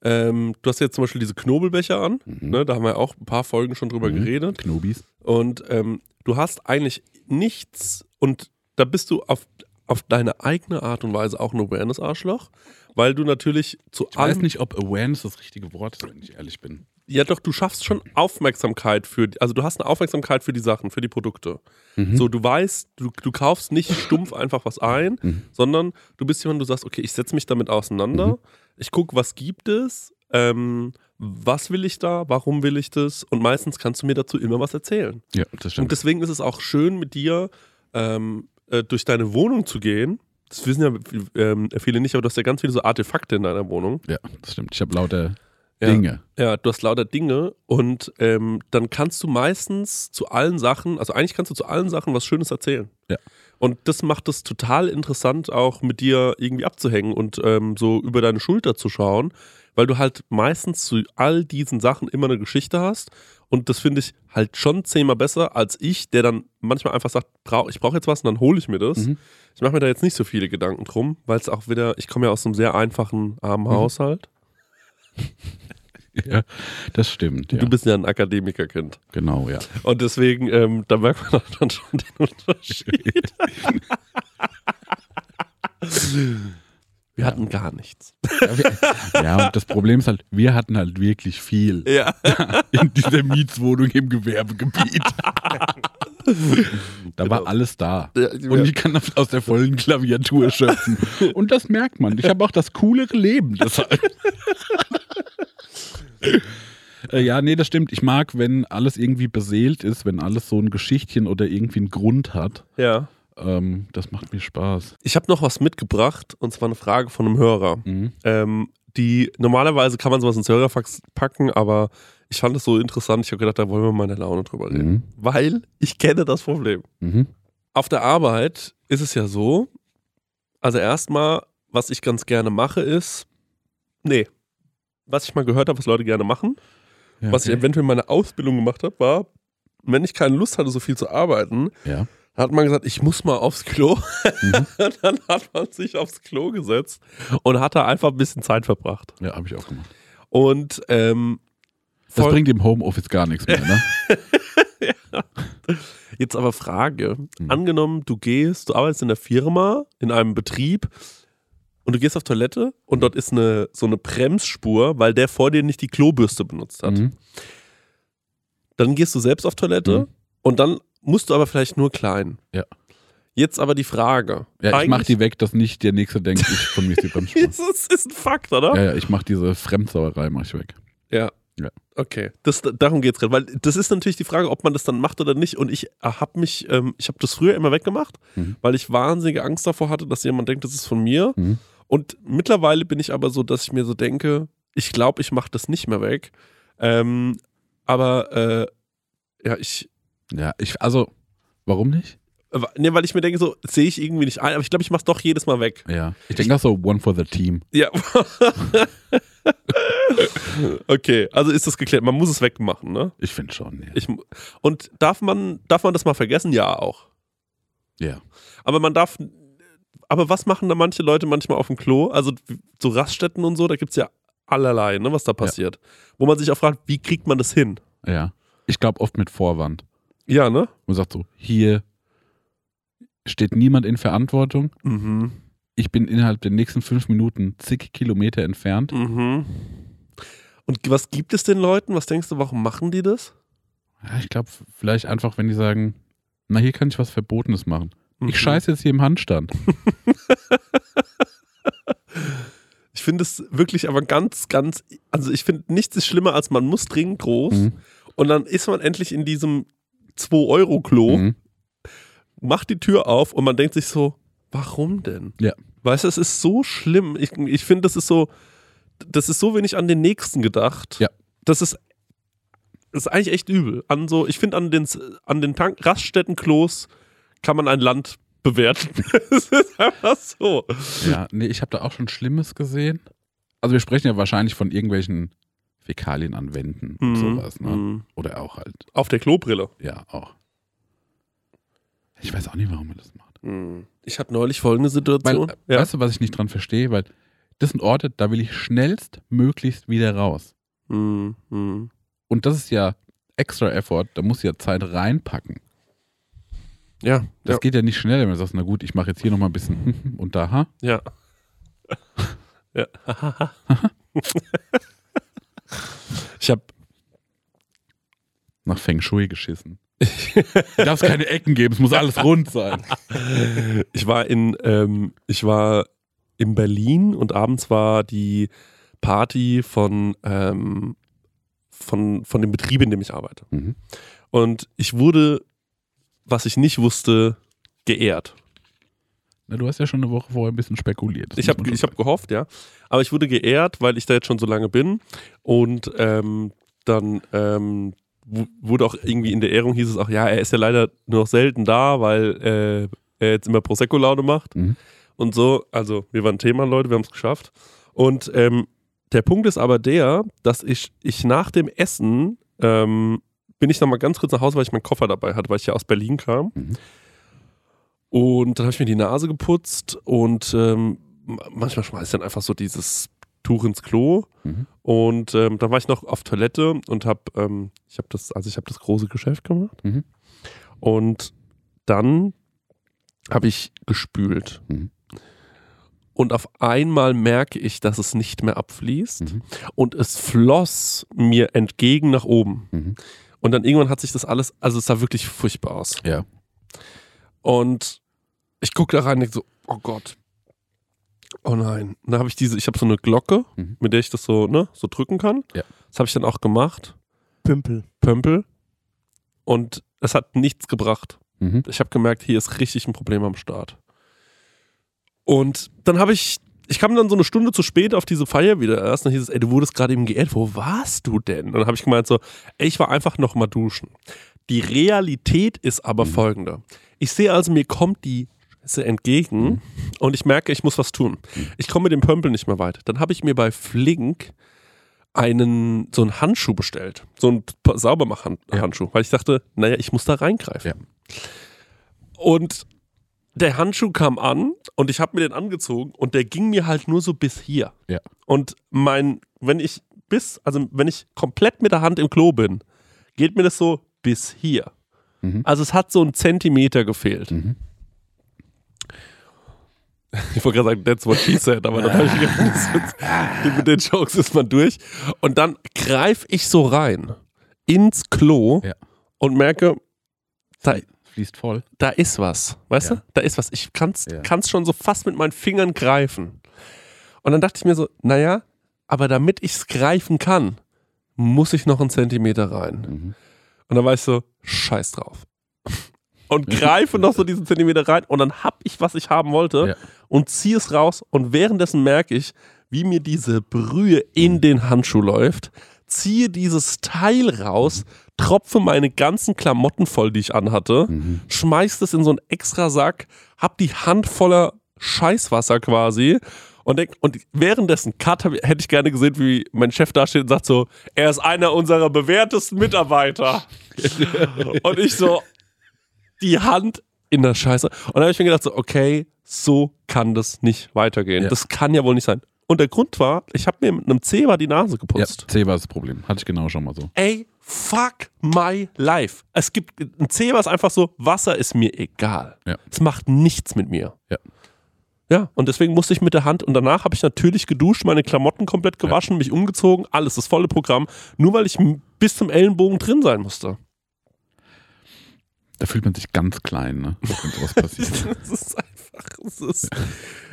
ähm, du hast jetzt zum Beispiel diese Knobelbecher an, ne, da haben wir auch ein paar Folgen schon drüber Mhm. geredet. Knobis. Und ähm, du hast eigentlich nichts und da bist du auf, auf deine eigene Art und Weise auch ein Awareness-Arschloch, weil du natürlich zu Ich weiß allem. nicht, ob Awareness das richtige Wort ist, wenn ich ehrlich bin. Ja, doch, du schaffst schon Aufmerksamkeit für, also du hast eine Aufmerksamkeit für die Sachen, für die Produkte. Mhm. So, du weißt, du, du kaufst nicht stumpf einfach was ein, Mhm. sondern du bist jemand, du sagst, okay, ich setze mich damit auseinander, Mhm. ich gucke, was gibt es, ähm, was will ich da, warum will ich das und meistens kannst du mir dazu immer was erzählen. Ja, das Und stimmt. deswegen ist es auch schön, mit dir ähm, äh, durch deine Wohnung zu gehen. Das wissen ja ähm, viele nicht, aber du hast ja ganz viele so Artefakte in deiner Wohnung. ja, das stimmt. Ich habe lauter Ja. Dinge. Ja, du hast lauter Dinge und ähm, dann kannst du meistens zu allen Sachen, also eigentlich kannst du zu allen Sachen was Schönes erzählen. Ja. Und das macht es total interessant, auch mit dir irgendwie abzuhängen und ähm, so über deine Schulter zu schauen, weil du halt meistens zu all diesen Sachen immer eine Geschichte hast. Und das finde ich halt schon zehnmal besser als ich, der dann manchmal einfach sagt, ich brauche jetzt was und dann hole ich mir das. Mhm. Ich mache mir da jetzt nicht so viele Gedanken drum, weil es auch wieder, ich komme ja aus einem sehr einfachen, armen Mhm. Haushalt. [laughs] Ja, das stimmt. Ja. Du bist ja ein Akademikerkind. genau, ja. Und deswegen, ähm, da merkt man dann schon den Unterschied. [laughs] Wir hatten gar nichts. Ja, wir, ja, und das Problem ist halt, wir hatten halt wirklich viel Ja. [laughs] in dieser Mietswohnung im Gewerbegebiet. Da war alles da. Ja, Und ich kann aus der vollen Klaviatur schöpfen. Und das merkt man. Ich habe auch das coolere Leben deshalb. [laughs] Äh, Ja, nee, das stimmt. Ich mag, wenn alles irgendwie beseelt ist, wenn alles so ein Geschichtchen oder irgendwie einen Grund hat. ja. Ähm, das macht mir Spaß. Ich habe noch was mitgebracht, und zwar eine Frage von einem Hörer. Mhm. Ähm, die normalerweise kann man sowas ins Hörerfax packen, aber ich fand es so interessant, ich habe gedacht, da wollen wir mal in der Laune drüber reden. Mhm. Weil ich kenne das Problem. Mhm. Auf der Arbeit ist es ja so, also erstmal, was ich ganz gerne mache, ist, nee, was ich mal gehört habe, was Leute gerne machen, Ja, was ich eventuell in meiner Ausbildung gemacht habe, war, wenn ich keine Lust hatte, so viel zu arbeiten, Ja. hat man gesagt, ich muss mal aufs Klo. Mhm. [laughs] Dann hat man sich aufs Klo gesetzt und hat da einfach ein bisschen Zeit verbracht. Ja, habe ich auch gemacht. Und ähm, Das bringt im Homeoffice gar nichts mehr, ne? [laughs] Jetzt aber Frage. Mhm. Angenommen, du gehst, du arbeitest in der Firma, in einem Betrieb und du gehst auf Toilette und dort ist eine, so eine Bremsspur, weil der vor dir nicht die Klobürste benutzt hat. Mhm. Dann gehst du selbst auf Toilette Mhm. und dann musst du aber vielleicht nur klein. Ja. Jetzt aber die Frage. Ja, ich mach die weg, dass nicht der Nächste denkt, ich von mir ist die [laughs] Bremsspur. Das ist, ist ein Fakt, oder? Ja, ja, ich mach diese Fremdsauerei, mach ich weg. Ja. Ja. Okay, das, darum geht es gerade, weil das ist natürlich die Frage, ob man das dann macht oder nicht. Und ich habe mich, ähm, ich habe das früher immer weggemacht, Mhm. weil ich wahnsinnige Angst davor hatte, dass jemand denkt, das ist von mir. Mhm. Und mittlerweile bin ich aber so, dass ich mir so denke, ich glaube, ich mache das nicht mehr weg. Ähm, aber äh, ja, ich, Ja, ich, also, warum nicht? ne, weil ich mir denke, so sehe ich irgendwie nicht ein, aber ich glaube, ich mache es doch jedes Mal weg. Ja. Ich denke auch so, one for the team. Ja. [laughs] okay, also ist das geklärt. Man muss es wegmachen, ne? Ich finde schon, ja. Ich, und darf man, darf man das mal vergessen? Ja, auch. ja. Aber man darf. Aber was machen da manche Leute manchmal auf dem Klo? Also so Raststätten und so, da gibt es ja allerlei, ne, was da passiert. Wo man sich auch fragt, wie kriegt man das hin? Ja. Ich glaube oft mit Vorwand. Ja, ne? Man sagt so, hier steht niemand in Verantwortung. Mhm. Ich bin innerhalb der nächsten fünf Minuten zig Kilometer entfernt. Mhm. Und was gibt es den Leuten? Was denkst du, warum machen die das? Ja, ich glaube, vielleicht einfach, wenn die sagen, na, hier kann ich was Verbotenes machen. Mhm. Ich scheiße jetzt hier im Handstand. [laughs] Ich finde es wirklich aber ganz, ganz. Also ich finde nichts ist schlimmer, als man muss dringend groß. Mhm. Und dann ist man endlich in diesem 2-Euro-Klo, Mhm. macht die Tür auf und man denkt sich so, warum denn? Ja. Weißt du, es ist so schlimm. Ich, ich finde, das ist so, das ist so wenig an den Nächsten gedacht. Ja. Das ist, das ist eigentlich echt übel. An so, ich finde, an den, an den Tank Raststätten-Klos kann man ein Land bewerten. [laughs] Es ist einfach so. Ja, nee, ich habe da auch schon Schlimmes gesehen. Also wir sprechen ja wahrscheinlich von irgendwelchen Fäkalien an Wänden und Mhm, sowas, ne? mhm. Oder auch halt, Auf der Klobrille. ja, auch. Ich weiß auch nicht, warum man das macht. Mhm. Ich hatte neulich folgende Weil, Situation. äh, weißt du, was ich nicht dran verstehe? Weil das sind Orte, da will ich schnellstmöglichst wieder raus. Mhm, mhm. Und das ist ja extra Effort, da muss ja Zeit reinpacken. Ja, Das ja, geht ja nicht schnell, wenn du sagst, na gut, ich mache jetzt hier nochmal ein bisschen [laughs] und da, ha? ja. [laughs] ja. [laughs] ich habe Nach Feng Shui geschissen. Darf es keine Ecken geben, es muss alles rund sein. Ich war in, ähm, ich war in Berlin und abends war die Party von, ähm, von, von dem Betrieb, in dem ich arbeite. Mhm. Und ich wurde, was ich nicht wusste, geehrt. Na, du hast ja schon eine Woche vorher ein bisschen spekuliert. Das Ich habe hab gehofft, ja. Aber ich wurde geehrt, weil ich da jetzt schon so lange bin. Und ähm, dann ähm, wu- wurde auch irgendwie in der Ehrung hieß es auch, ja, er ist ja leider nur noch selten da, weil äh, er jetzt immer Prosecco-Laune macht. Mhm. Und so, also wir waren Thema, Leute, wir haben es geschafft. Und ähm, der Punkt ist aber der, dass ich, ich nach dem Essen ähm, bin ich noch mal ganz kurz nach Hause, weil ich meinen Koffer dabei hatte, weil ich ja aus Berlin kam. Mhm. Und dann habe ich mir die Nase geputzt und ähm, ma- manchmal schmeiße ich dann einfach so dieses Tuch ins Klo. Mhm. Und ähm, dann war ich noch auf Toilette und habe, ähm, ich habe das, also ich habe das große Geschäft gemacht. Mhm. Und dann habe ich gespült. Mhm. Und auf einmal merke ich, dass es nicht mehr abfließt. Mhm. Und es floss mir entgegen nach oben. Und dann irgendwann hat sich das alles, also es sah wirklich furchtbar aus. Ja. Und ich gucke da rein und denke so, oh Gott. Oh nein. Und dann habe ich diese, ich habe so eine Glocke, Mhm. mit der ich das so, ne, so drücken kann. Ja. Das habe ich dann auch gemacht. Pümpel. Pömpel. Und es hat nichts gebracht. Mhm. Ich habe gemerkt, hier ist richtig ein Problem am Start. Und dann habe ich, ich kam dann so eine Stunde zu spät auf diese Feier wieder erst. Dann hieß es, ey, du wurdest gerade eben geehrt. Wo warst du denn? Und dann habe ich gemeint so, ey, ich war einfach noch mal duschen. Die Realität ist aber folgende. Ich sehe also, mir kommt die Scheiße entgegen und ich merke, ich muss was tun. Ich komme mit dem Pömpel nicht mehr weit. Dann habe ich mir bei Flink einen, so einen Handschuh bestellt. So einen Saubermach-Handschuh. Weil ich dachte, naja, ich muss da reingreifen. Ja. Und der Handschuh kam an und ich habe mir den angezogen und der ging mir halt nur so bis hier. Ja. Und mein, wenn ich bis, also wenn ich komplett mit der Hand im Klo bin, geht mir das so bis hier. Mhm. Also es hat so einen Zentimeter gefehlt. Mhm. [laughs] Ich wollte gerade sagen, that's what she said, aber dann habe ich gedacht, mit den Jokes ist man durch. Und dann greife ich so rein ins Klo Ja. und merke, da, Fließt voll. da ist was. Weißt Ja. du? Da ist was. Ich kann es Ja. schon so fast mit meinen Fingern greifen. Und dann dachte ich mir so, naja, aber damit ich es greifen kann, muss ich noch einen Zentimeter rein. Mhm. Und dann war ich so, scheiß drauf. [laughs] Und greife noch so diesen Zentimeter rein und dann hab ich, was ich haben wollte Ja. und ziehe es raus und währenddessen merke ich, wie mir diese Brühe in den Handschuh läuft, ziehe dieses Teil raus, tropfe meine ganzen Klamotten voll, die ich anhatte, Mhm. schmeiß das in so einen extra Sack, hab die Hand voller Scheißwasser quasi und, denk, und währenddessen, Cut, hab, hätte ich gerne gesehen, wie mein Chef da steht und sagt so, er ist einer unserer bewährtesten Mitarbeiter. [laughs] und ich so, die Hand in der Scheiße. Und dann habe ich mir gedacht so, okay, so kann das nicht weitergehen. Ja. Das kann ja wohl nicht sein. Und der Grund war, ich habe mir mit einem Zebra die Nase Ja, geputzt. C war das Problem. Hatte ich genau schon mal so. Ey, fuck my life. Es gibt, ein Zebra ist einfach so, Wasser ist mir egal. Ja. Es macht nichts mit mir. Ja. Ja, und deswegen musste ich mit der Hand und danach habe ich natürlich geduscht, meine Klamotten komplett gewaschen, mich umgezogen, alles, das volle Programm, nur weil ich bis zum Ellenbogen drin sein musste. Da fühlt man sich ganz klein, ne? wenn sowas [laughs] passiert. Es ist einfach, [laughs] es ist,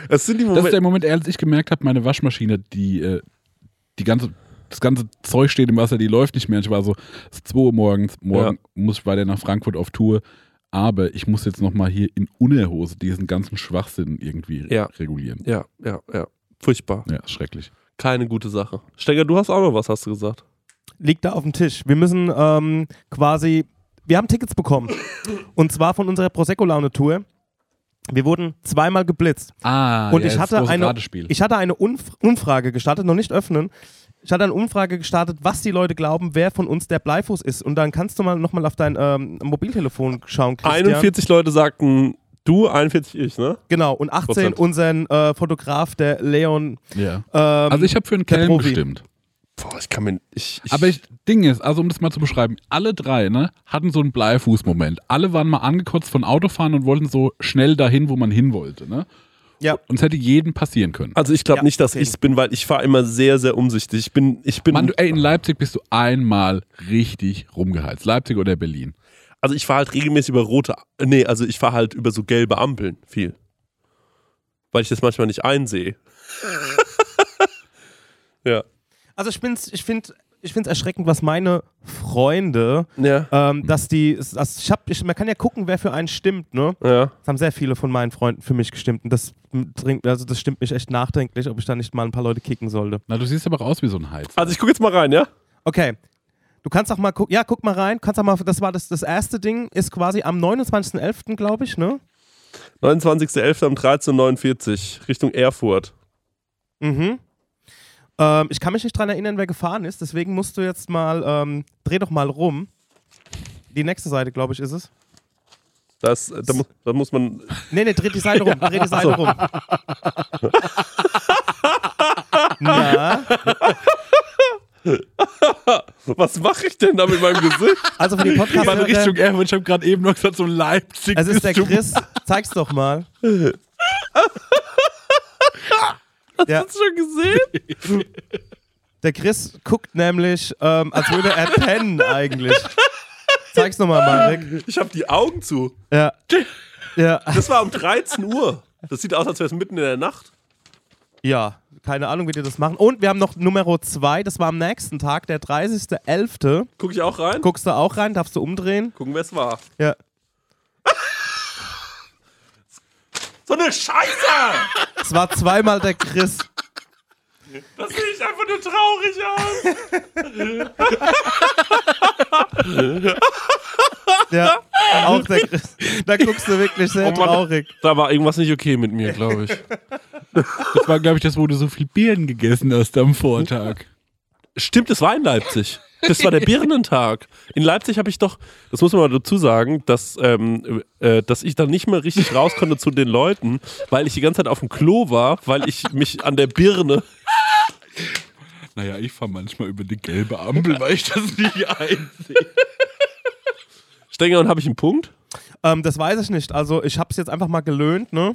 es sind die Das ist Momente, der Moment, als ich gemerkt habe, meine Waschmaschine, die, äh, die ganze, das ganze Zeug steht im Wasser, die läuft nicht mehr. Ich war so, es ist 2 Uhr morgens, morgen muss ich weiter nach Frankfurt auf Tour. aber ich muss jetzt nochmal hier in Unerhose diesen ganzen Schwachsinn irgendwie Ja. regulieren. Ja, ja, ja. Furchtbar. Ja, schrecklich. Keine gute Sache. Stenger, du hast auch noch was, hast du gesagt. liegt da auf dem Tisch. Wir müssen ähm, quasi, wir haben Tickets bekommen. [laughs] Und zwar von unserer Prosecco-Laune-Tour. Wir wurden zweimal geblitzt. Ah, Und ich hatte eine, ich hatte eine Umf Umfrage gestartet, noch nicht öffnen. Ich hatte eine Umfrage gestartet, was die Leute glauben, wer von uns der Bleifuß ist. Und dann kannst du mal nochmal auf dein ähm, Mobiltelefon schauen, Christian. 41 Leute sagten du, 41 ich, ne? Genau, und 18 Prozent. unseren äh, Fotograf, der Leon. ja. Ähm, Also ich habe für einen Kelm gestimmt. Boah, ich kann mir. Ich, ich, Aber ich, Ding ist, also um das mal zu beschreiben, alle drei ne, hatten so einen Bleifuß-Moment. Alle waren mal angekotzt von Autofahren und wollten so schnell dahin, wo man hin wollte. Ne? ja, Und es hätte jedem passieren können. also ich glaube Ja, nicht, dass ich es bin, weil ich fahre immer sehr, sehr umsichtig. Ich bin, ich bin, Mann, du, ey, in Leipzig bist du einmal richtig rumgeheizt. Leipzig oder Berlin. also ich fahre halt regelmäßig über rote, nee, also ich fahre halt über so gelbe Ampeln viel. Weil ich das manchmal nicht einsehe. [laughs] ja. Also ich, bin's- ich finde ich finde es erschreckend, was meine Freunde, Ja. ähm, dass die, das, ich hab, ich, man kann ja gucken, wer für einen stimmt, ne? Ja. Es haben sehr viele von meinen Freunden für mich gestimmt und das, bringt- also das stimmt mich echt nachdenklich, ob ich da nicht mal ein paar Leute kicken sollte. Na, du siehst aber auch aus wie so ein Heiz. Also ich gucke jetzt mal rein, ja? Okay. Du kannst auch mal gucken, ja, guck mal rein, kannst auch mal, das war das, das erste Ding, ist quasi am 29.11., glaube ich, ne? 29.11. um 13.49 Uhr Richtung Erfurt. Mhm. Ähm, ich kann mich nicht dran erinnern, wer gefahren ist, deswegen musst du jetzt mal, ähm, dreh doch mal rum. Die nächste Seite, glaube ich, ist es. Das, da, muss, da muss man. Nee, nee, dreh die Seite rum, dreh die Seite rum. [laughs] Na, Was mache ich denn da mit meinem Gesicht? also für die Podcast Richtung Erfurt, ich habe gerade eben noch gesagt, so Leipzig. Es ist der. Chris. Zeig's doch mal. [laughs] ja, Hast du schon gesehen? [laughs] der Chris guckt nämlich, ähm, als würde er pennen eigentlich. Zeig's nochmal, Marek. Ich habe die Augen zu. Ja. Ja. Das war um 13 Uhr. Das sieht aus, als wäre es mitten in der Nacht. ja, keine Ahnung, wie die das machen. Und wir haben noch Nummer 2, das war am nächsten Tag, der 30.11. Guck ich auch rein? Guckst du auch rein, darfst du umdrehen? Gucken, wer es war. Ja. So eine Scheiße! Es war zweimal der Chris. Das sehe ich einfach nur traurig aus. Ja, auch der Chris. Da guckst du wirklich sehr Oh Mann. traurig. Da war irgendwas nicht okay mit mir, glaube ich. Das war, glaube ich, das, wo du so viel Birnen gegessen hast am Vortag. Stimmt, es war in Leipzig. Das war der [laughs] Birnentag. In Leipzig habe ich doch, das muss man mal dazu sagen, dass, ähm, äh, dass ich dann nicht mehr richtig raus konnte zu den Leuten, weil ich die ganze Zeit auf dem Klo war, weil ich mich an der Birne. Naja, ich fahre manchmal über die gelbe Ampel, weil ich das nicht einsehe. Stenger und habe ich einen Punkt? Ähm, das weiß ich nicht. Also, ich hab's jetzt einfach mal gelöhnt, ne?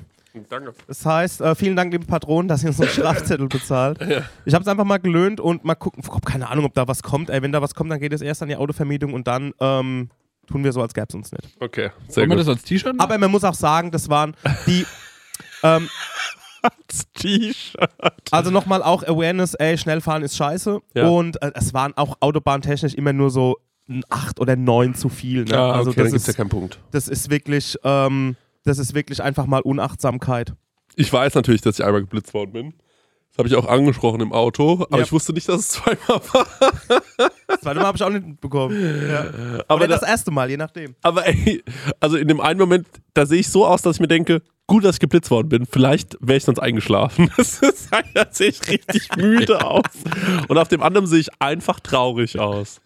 Danke. Das heißt, äh, vielen Dank, liebe Patronen, dass ihr uns einen [laughs] Strafzettel bezahlt. Ich habe es einfach mal gelöhnt und mal gucken. Ich hab keine Ahnung, ob da was kommt. Ey, wenn da was kommt, dann geht es erst an die Autovermietung und dann ähm, tun wir so, als gäbe es uns nicht. Okay, sehr Wollen wir gut. das als T-Shirt machen? Aber man muss auch sagen, das waren die. [laughs] ähm, T-Shirt. also nochmal auch Awareness, ey, schnell fahren ist scheiße. Ja. Und äh, es waren auch autobahntechnisch immer nur so ein 8 oder 9 zu viel. Ne? Ja, also okay, dann das, gibt es ja ist, keinen Punkt. das ist wirklich. Ähm, das ist wirklich einfach mal Unachtsamkeit. Ich weiß natürlich, dass ich einmal geblitzt worden bin. Das habe ich auch angesprochen im Auto, aber Ja. ich wusste nicht, dass es zweimal [laughs] war. Das zweite Mal habe ich auch nicht mitbekommen. Ja. Aber, Oder das da, erste Mal, je nachdem. aber ey, also in dem einen Moment, da sehe ich so aus, dass ich mir denke, gut, dass ich geblitzt worden bin. Vielleicht wäre ich sonst eingeschlafen. [laughs] Das ist, da sehe ich richtig müde [laughs] aus. Und auf dem anderen sehe ich einfach traurig aus.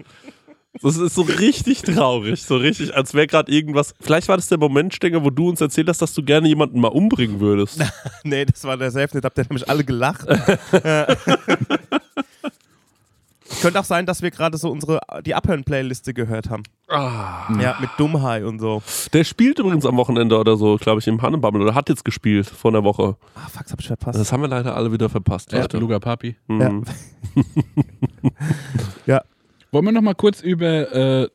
Das ist so richtig traurig, so richtig, als wäre gerade irgendwas. Vielleicht war das der Moment, Stenger, wo du uns erzählt hast, dass du gerne jemanden mal umbringen würdest. [laughs] Nee, das war der nicht. Habt ihr nämlich alle gelacht. Ja. [laughs] Könnte auch sein, dass wir gerade so unsere die Abhören-Playliste gehört haben. Ah. Ja, mit Dummhai und so. Der spielt übrigens am Wochenende oder so, glaube ich, im Hannebammel oder hat jetzt gespielt vor einer Woche. Ah, fuck, das hab ich verpasst. Das haben wir leider alle wieder verpasst, Ja, Leute. Luga Papi. Mhm. Ja. [laughs] Wollen wir noch mal kurz über äh,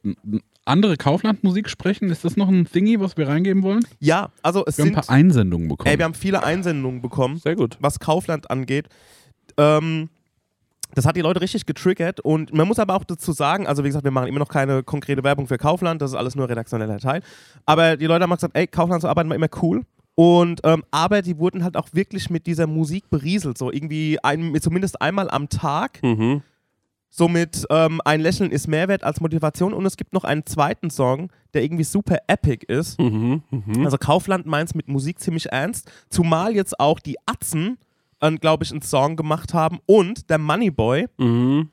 andere Kauflandmusik sprechen? Ist das noch ein Thingy, was wir reingeben wollen? Ja, also es Wir haben ein sind. paar Einsendungen bekommen. Ey, wir haben viele Einsendungen bekommen, Sehr gut. was Kaufland angeht. Ähm, Das hat die Leute richtig getriggert und man muss aber auch dazu sagen, also wie gesagt, wir machen immer noch keine konkrete Werbung für Kaufland, das ist alles nur redaktioneller Teil. Aber die Leute haben gesagt, ey, Kaufland zu arbeiten war immer cool. Und ähm, aber die wurden halt auch wirklich mit dieser Musik berieselt, so irgendwie ein, zumindest einmal am Tag. Mhm. Somit ähm, ein Lächeln ist Mehrwert als Motivation und es gibt noch einen zweiten Song, der irgendwie super epic ist. Mhm. Mhm. Also Kaufland meint mit Musik ziemlich ernst, zumal jetzt auch die Atzen, äh, glaube ich, einen Song gemacht haben und der Moneyboy. Mhm.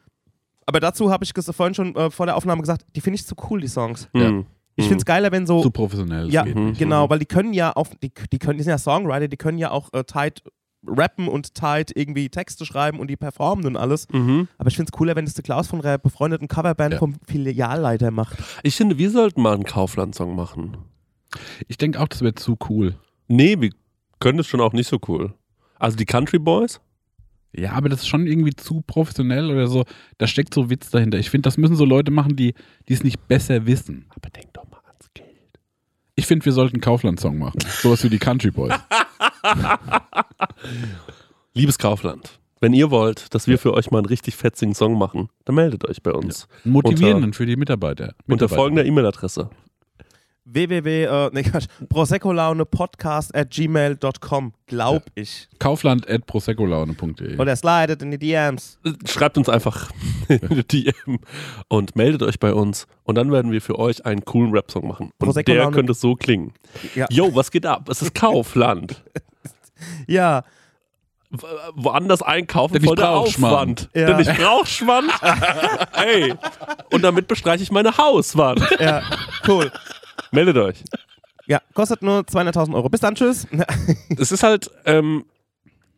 Aber dazu habe ich vorhin schon äh, vor der Aufnahme gesagt, die finde ich zu cool, die Songs. Mhm. Ich finde es geiler, wenn so. Zu professionell. ja, das geht mhm. nicht. genau, weil die können ja auch, die, die können, die sind ja Songwriter, die können ja auch äh, tight rappen und tight irgendwie Texte schreiben und die performen und alles. Mhm. Aber ich finde es cooler, wenn das der Klaus von der befreundeten Coverband Ja. vom Filialleiter macht. Ich finde, wir sollten mal einen Kaufland-Song machen. Ich denke auch, das wäre zu cool. Nee, wir können das schon auch nicht so cool. Also die Country Boys? Ja, aber das ist schon irgendwie zu professionell oder so. Da steckt so Witz dahinter. Ich finde, das müssen so Leute machen, die die es nicht besser wissen. Aber denk doch mal. Ich finde, wir sollten Kaufland-Song machen. Sowas wie die Country Boys. [laughs] Liebes Kaufland, wenn ihr wollt, dass wir für euch mal einen richtig fetzigen Song machen, dann meldet euch bei uns. Einen Motivierenden für die Mitarbeiter. Unter Mitarbeiter. folgender E-Mail-Adresse. Www, äh, nee, Quatsch, proseccolaunepodcast at gmail.com, glaub ich. Kaufland at proseccolaune.de. Oder slidet in die DMs. Schreibt uns einfach [laughs] eine DM und meldet euch bei uns und dann werden wir für euch einen coolen Rap-Song machen. Und Prosecco der Laune- könnte so klingen. Ja. Yo, was geht ab? Es ist Kaufland. [laughs] Ja, Woanders einkaufen Denn ich voll der Aufwand. Ja. Denn ich brauch Schwand. [laughs] Ey. Und damit bestreiche ich meine Hauswand. ja, cool. Meldet euch. Ja, kostet nur 200.000 Euro. Bis dann, tschüss. [laughs] es ist halt, ähm,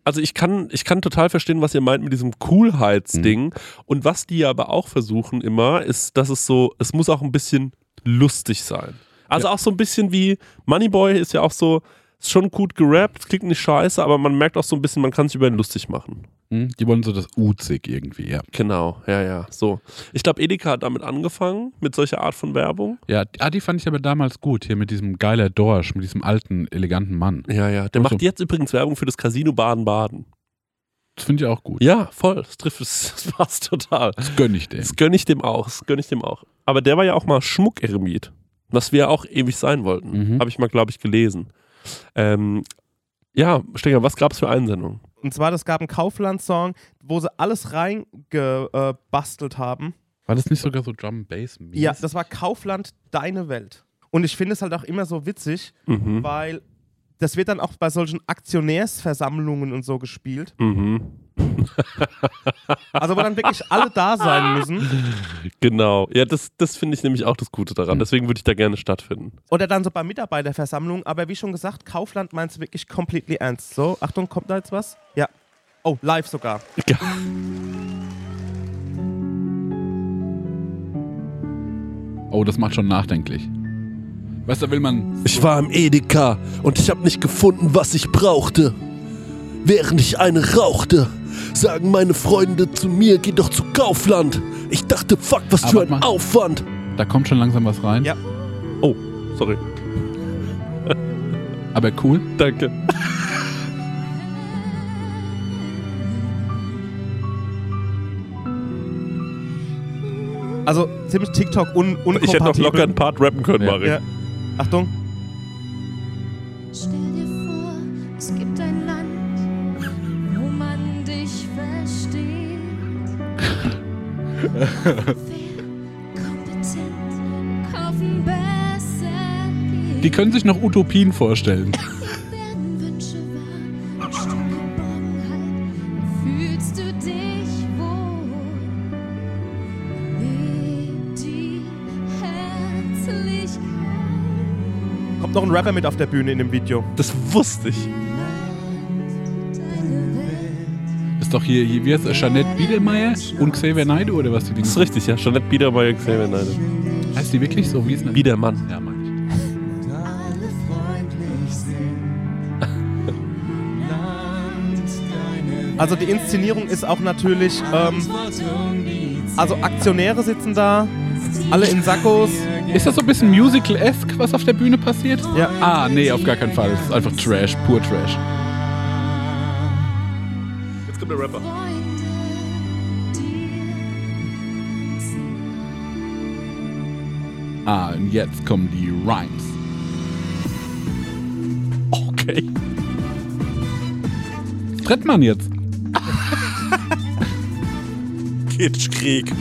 also ich kann, ich kann total verstehen, was ihr meint mit diesem Coolheitsding. Und was die aber auch versuchen immer, ist, dass es so, es muss auch ein bisschen lustig sein. Also auch so ein bisschen wie Moneyboy ist ja auch so, ist schon gut gerappt, klingt nicht scheiße, aber man merkt auch so ein bisschen, man kann sich über ihn lustig machen. Hm? Die wollen so das Uzig irgendwie, ja. Genau, ja, ja, so. Ich glaube, Edeka hat damit angefangen, mit solcher Art von Werbung. Ja, die- ah, die fand ich aber damals gut, hier mit diesem geiler Dorsch, mit diesem alten, eleganten Mann. Ja, ja. Der Ach so. macht jetzt übrigens Werbung für das Casino Baden-Baden. Das finde ich auch gut. Ja, voll. Das trifft es, das passt total. Das gönne ich dem. Das gönne ich dem auch. Das gönne ich dem auch. Aber der war ja auch mal Schmuckeremit. Was wir auch ewig sein wollten. Mhm. Habe ich mal, glaube ich, gelesen. Ähm, ja, Stenger, was gab es für Einsendungen? Und zwar, das gab einen Kaufland-Song, wo sie alles reingebastelt haben. War das nicht sogar so Drum Bass? Ja, das war Kaufland, deine Welt. Und ich finde es halt auch immer so witzig, Mhm. weil das wird dann auch bei solchen Aktionärsversammlungen und so gespielt. Mhm. [laughs] Also wo dann wirklich alle da sein müssen. Genau. Ja, das, das finde ich nämlich auch das Gute daran. Mhm. Deswegen würde ich da gerne stattfinden. Oder dann so bei Mitarbeiterversammlungen. Aber wie schon gesagt, Kaufland meint es wirklich completely ernst. So, Achtung, kommt da jetzt was? Ja. Oh, live sogar. Ja. Oh, das macht schon nachdenklich. Weißt du, da will man. Ich war im Edeka und ich habe nicht gefunden, was ich brauchte. Während ich eine rauchte, sagen meine Freunde zu mir, geh doch zu Kaufland. Ich dachte, fuck, was Aber für ein mal- Aufwand. Da kommt schon langsam was rein. Ja. Oh, sorry. [laughs] Aber cool. Danke. Also ziemlich TikTok un unkompatibel. Ich hätte noch locker einen Part rappen können, Ja. Marek. Ja. Achtung. Die können sich noch Utopien vorstellen. Kommt noch ein Rapper mit auf der Bühne in dem Video. Das wusste ich. Ist doch hier, hier wie heißt es, Jeanette Biedermeier und Xavier Naidoo oder was? Die Das ist richtig, ja. Jeanette Biedermeier Xavier Neide. Heißt die wirklich so? Wie ist denn Biedermann. Ja, Mann. [laughs] Also die Inszenierung ist auch natürlich, ähm, also Aktionäre sitzen da, alle in Sackos. Ist das so ein bisschen Musical-esque, was auf der Bühne passiert? Ja. Ah, nee, auf gar keinen Fall. Es ist einfach Trash, pur Trash guter Rapper. Ah, und jetzt kommen die Rhymes. Okay. Tritt man jetzt? [laughs] Kitschkrieg.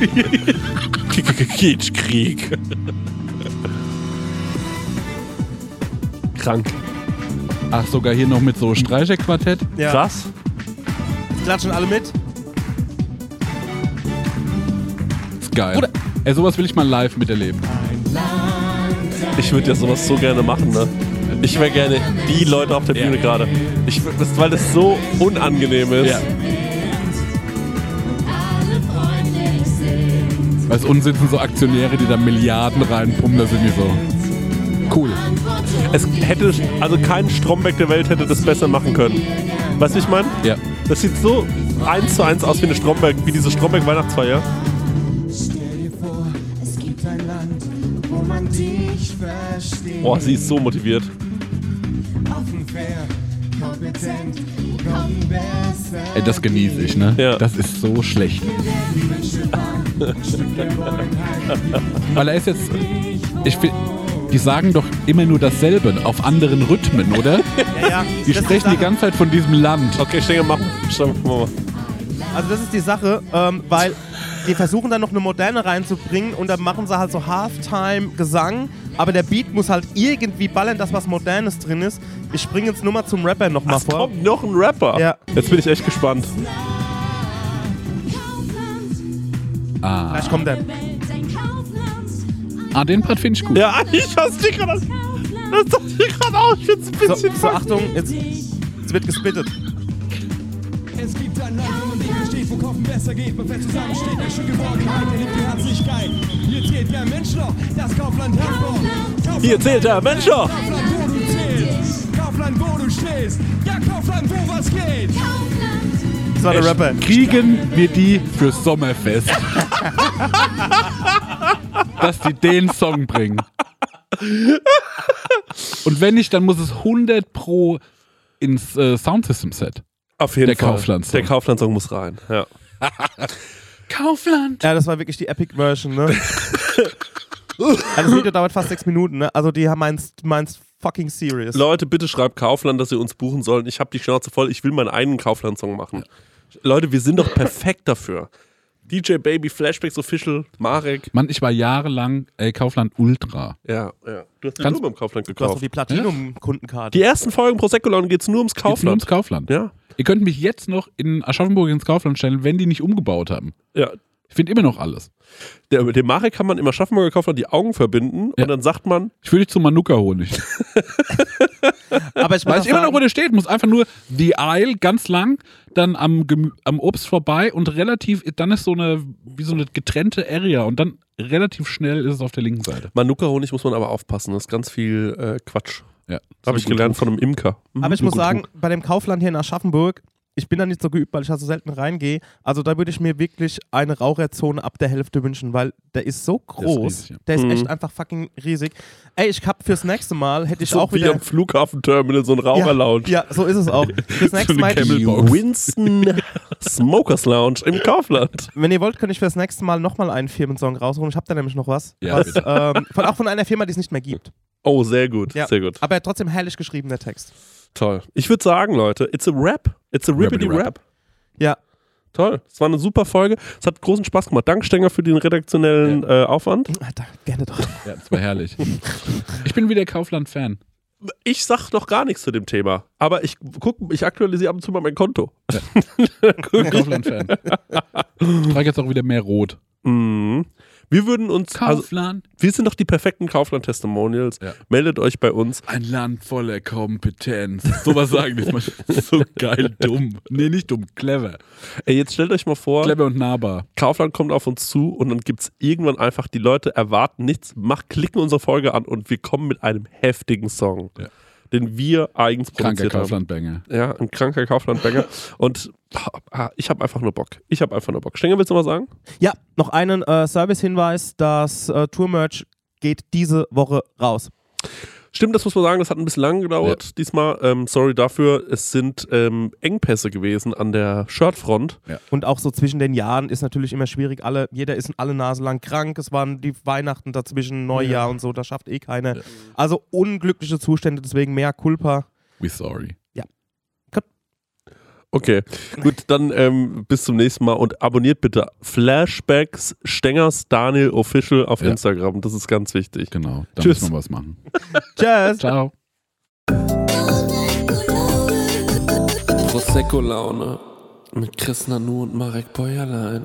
Kitschkrieg. Krank. Ach, sogar hier noch mit so Streicherquartett. Ja. Krass. Klatschen alle mit. Ist geil. Ey, sowas will ich mal live miterleben. Ich würde ja sowas so gerne machen, ne? Ich wäre gerne die Leute auf der Ja. Bühne gerade. Ich, wür- das, weil das so unangenehm ist. Ja. sind. Weißt du, unten sitzen so Aktionäre, die da Milliarden reinpumpen, da sind die so. Cool. Es hätte, also kein Stromberg der Welt hätte das besser machen können. Weißt du, ich meine? Ja. Das sieht so eins zu eins aus wie eine Stromberg, wie diese Stromberg Weihnachtsfeier. Stell dir vor, es gibt ein Land, wo man dich versteht. Boah, sie ist so motiviert. Ey, das genieße ich, ne? Ja. Das ist so schlecht. Weil er ist jetzt. Ich find, die sagen doch immer nur dasselbe, auf anderen Rhythmen, oder? [laughs] Ja, ja. Die Das sprechen die ganze Zeit von diesem Land. Okay. Stenger, mach mal. Also das ist die Sache, ähm, weil die versuchen dann noch eine Moderne reinzubringen und dann machen sie halt so Halftime-Gesang, aber der Beat muss halt irgendwie ballern, dass was Modernes drin ist. Ich springe jetzt nur mal zum Rapper nochmal Es vor. kommt noch ein Rapper. Ja. Jetzt bin ich echt gespannt. Ah, Gleich kommt der. Ah den Part finde ich gut. Ja, [laughs] ich hab's dir gerade. Das dachte ich gerade auch. Ich find's ein So, bisschen so Achtung, jetzt, jetzt wird gespittet. Es gibt ein Land, wo man sich versteht, wo Kaufen besser geht, man fest zusammensteht, eine schöne Geborgenheit, er liebt die Herzlichkeit. Hier zählt kein Mensch noch, das Kaufland. Kaufland, Hier zählt der Mensch doch. Kaufland, wo du zählst. Kaufland, wo du stehst. Ja, Kaufland, wo was geht. Das war der Rapper. Kriegen wir die fürs Sommerfest. [laughs] Dass die den Song bringen. Und wenn nicht, dann muss es 100 pro ins äh, Soundsystem-Set. Auf jeden Der Fall. Kaufland-Song. Der Kaufland-Song muss rein. Ja. [laughs] Kaufland. Ja, das war wirklich die Epic-Version, ne? ja, das Video dauert fast sechs Minuten, ne? Also die haben meins, meins fucking serious. Leute, bitte schreibt Kaufland, dass sie uns buchen sollen. Ich habe die Schnauze voll. Ich will meinen eigenen Kaufland-Song machen. Leute, wir sind doch perfekt dafür. DJ Baby, Flashbacks Official, Marek. Mann, ich war jahrelang äh, Kaufland Ultra. Ja, ja. Du hast Kannst- nur beim Kaufland du hast doch gekauft. die Platinum-Kundenkarte. Die ersten Folgen Prosecco geht es nur ums Geht's nur Kaufland. ums Kaufland. Ja, Ihr könnt mich jetzt noch in Aschaffenburg ins Kaufland stellen, wenn die nicht umgebaut haben. ja. Ich finde immer noch alles. Der, dem Marek kann man im Aschaffenburger Kaufland die Augen verbinden Ja. und dann sagt man, Ich würde dich zum Manuka holen. [laughs] Ich Aber ich weiß immer noch, wo der steht. Muss einfach nur die Aisle ganz lang, dann am, am Obst vorbei und relativ, dann ist so eine, wie so eine getrennte Area und dann relativ schnell ist es auf der linken Seite. Manuka-Honig muss man aber aufpassen. Das ist ganz viel äh, Quatsch. Ja. Habe ich gelernt von einem Imker. Mhm. Aber ich muss sagen, bei dem Kaufland hier in Aschaffenburg, ich bin da nicht so geübt, weil ich da so selten reingehe. Also da würde ich mir wirklich eine Raucherzone ab der Hälfte wünschen, weil der ist so groß. riesig, ja. Der ist Mhm. echt einfach fucking riesig. Ey, ich hab fürs nächste Mal, hätte ich so auch wie wieder... am Flughafenterminal so ein Raucherlounge. Ja, so ist es auch. Fürs [laughs] nächste Mal. Winston [laughs] Smokers Lounge im Kaufland. wenn ihr wollt, könnte ich fürs nächste Mal nochmal einen Firmensong rausholen. Ich habe da nämlich noch was. Ja, was ähm, von, auch von einer Firma, die es nicht mehr gibt. Oh, sehr gut, Ja. sehr gut. Aber trotzdem herrlich geschrieben, der Text. Toll. Ich würde sagen, Leute, it's a rap. It's a rippity Rippity rap. Ja, Toll. Es war eine super Folge. Es hat großen Spaß gemacht. Danke, Stenger, für den redaktionellen äh, Aufwand. Alter, gerne doch. Ja, das war herrlich. [laughs] Ich bin wieder Kaufland-Fan. Ich sag doch gar nichts zu dem Thema. Aber ich guck, ich aktualisiere ab und zu mal mein Konto. [laughs] Kaufland-Fan. Ich trage jetzt auch wieder mehr Rot. Mhm. Wir würden uns, also Kaufland. wir sind doch die perfekten Kaufland-Testimonials. Ja. Meldet euch bei uns. Ein Land voller Kompetenz. Sowas sagen die mal. [laughs] So geil dumm. Nee, nicht dumm, clever. Ey, jetzt stellt euch mal vor, Clever und nahbar. Kaufland kommt auf uns zu und dann gibt es irgendwann einfach, die Leute erwarten nichts, mach, klicken unsere Folge an und wir kommen mit einem heftigen Song, Ja. Den wir eigens Kranker produziert haben. Kaufland-Banger. Ja, ein kranker Kaufland-Banger. [laughs] und ah, ich habe einfach nur Bock. Ich habe einfach nur Bock. Stenger, willst du mal sagen? Ja, noch einen äh, Service-Hinweis: Das äh, Tour-Merch geht diese Woche raus. Stimmt, das muss man sagen, das hat ein bisschen lang gedauert diesmal. Ähm, sorry dafür. Es sind ähm, Engpässe gewesen an der Shirtfront. Und auch so zwischen den Jahren ist natürlich immer schwierig. Alle, jeder ist alle Nase lang krank. Es waren die Weihnachten dazwischen, Neujahr und so. Da schafft eh keiner. Ja. Also unglückliche Zustände, deswegen mehr Culpa. We sorry. Okay, gut, dann ähm, bis zum nächsten Mal und abonniert bitte Flashbacks Stengers Daniel Official auf Ja. Instagram. Das ist ganz wichtig. Genau. Da Tschüss. müssen wir was machen. [laughs] Tschüss. Ciao. Prosecco-Laune mit Chris Nanu und Marek Bäuerlein.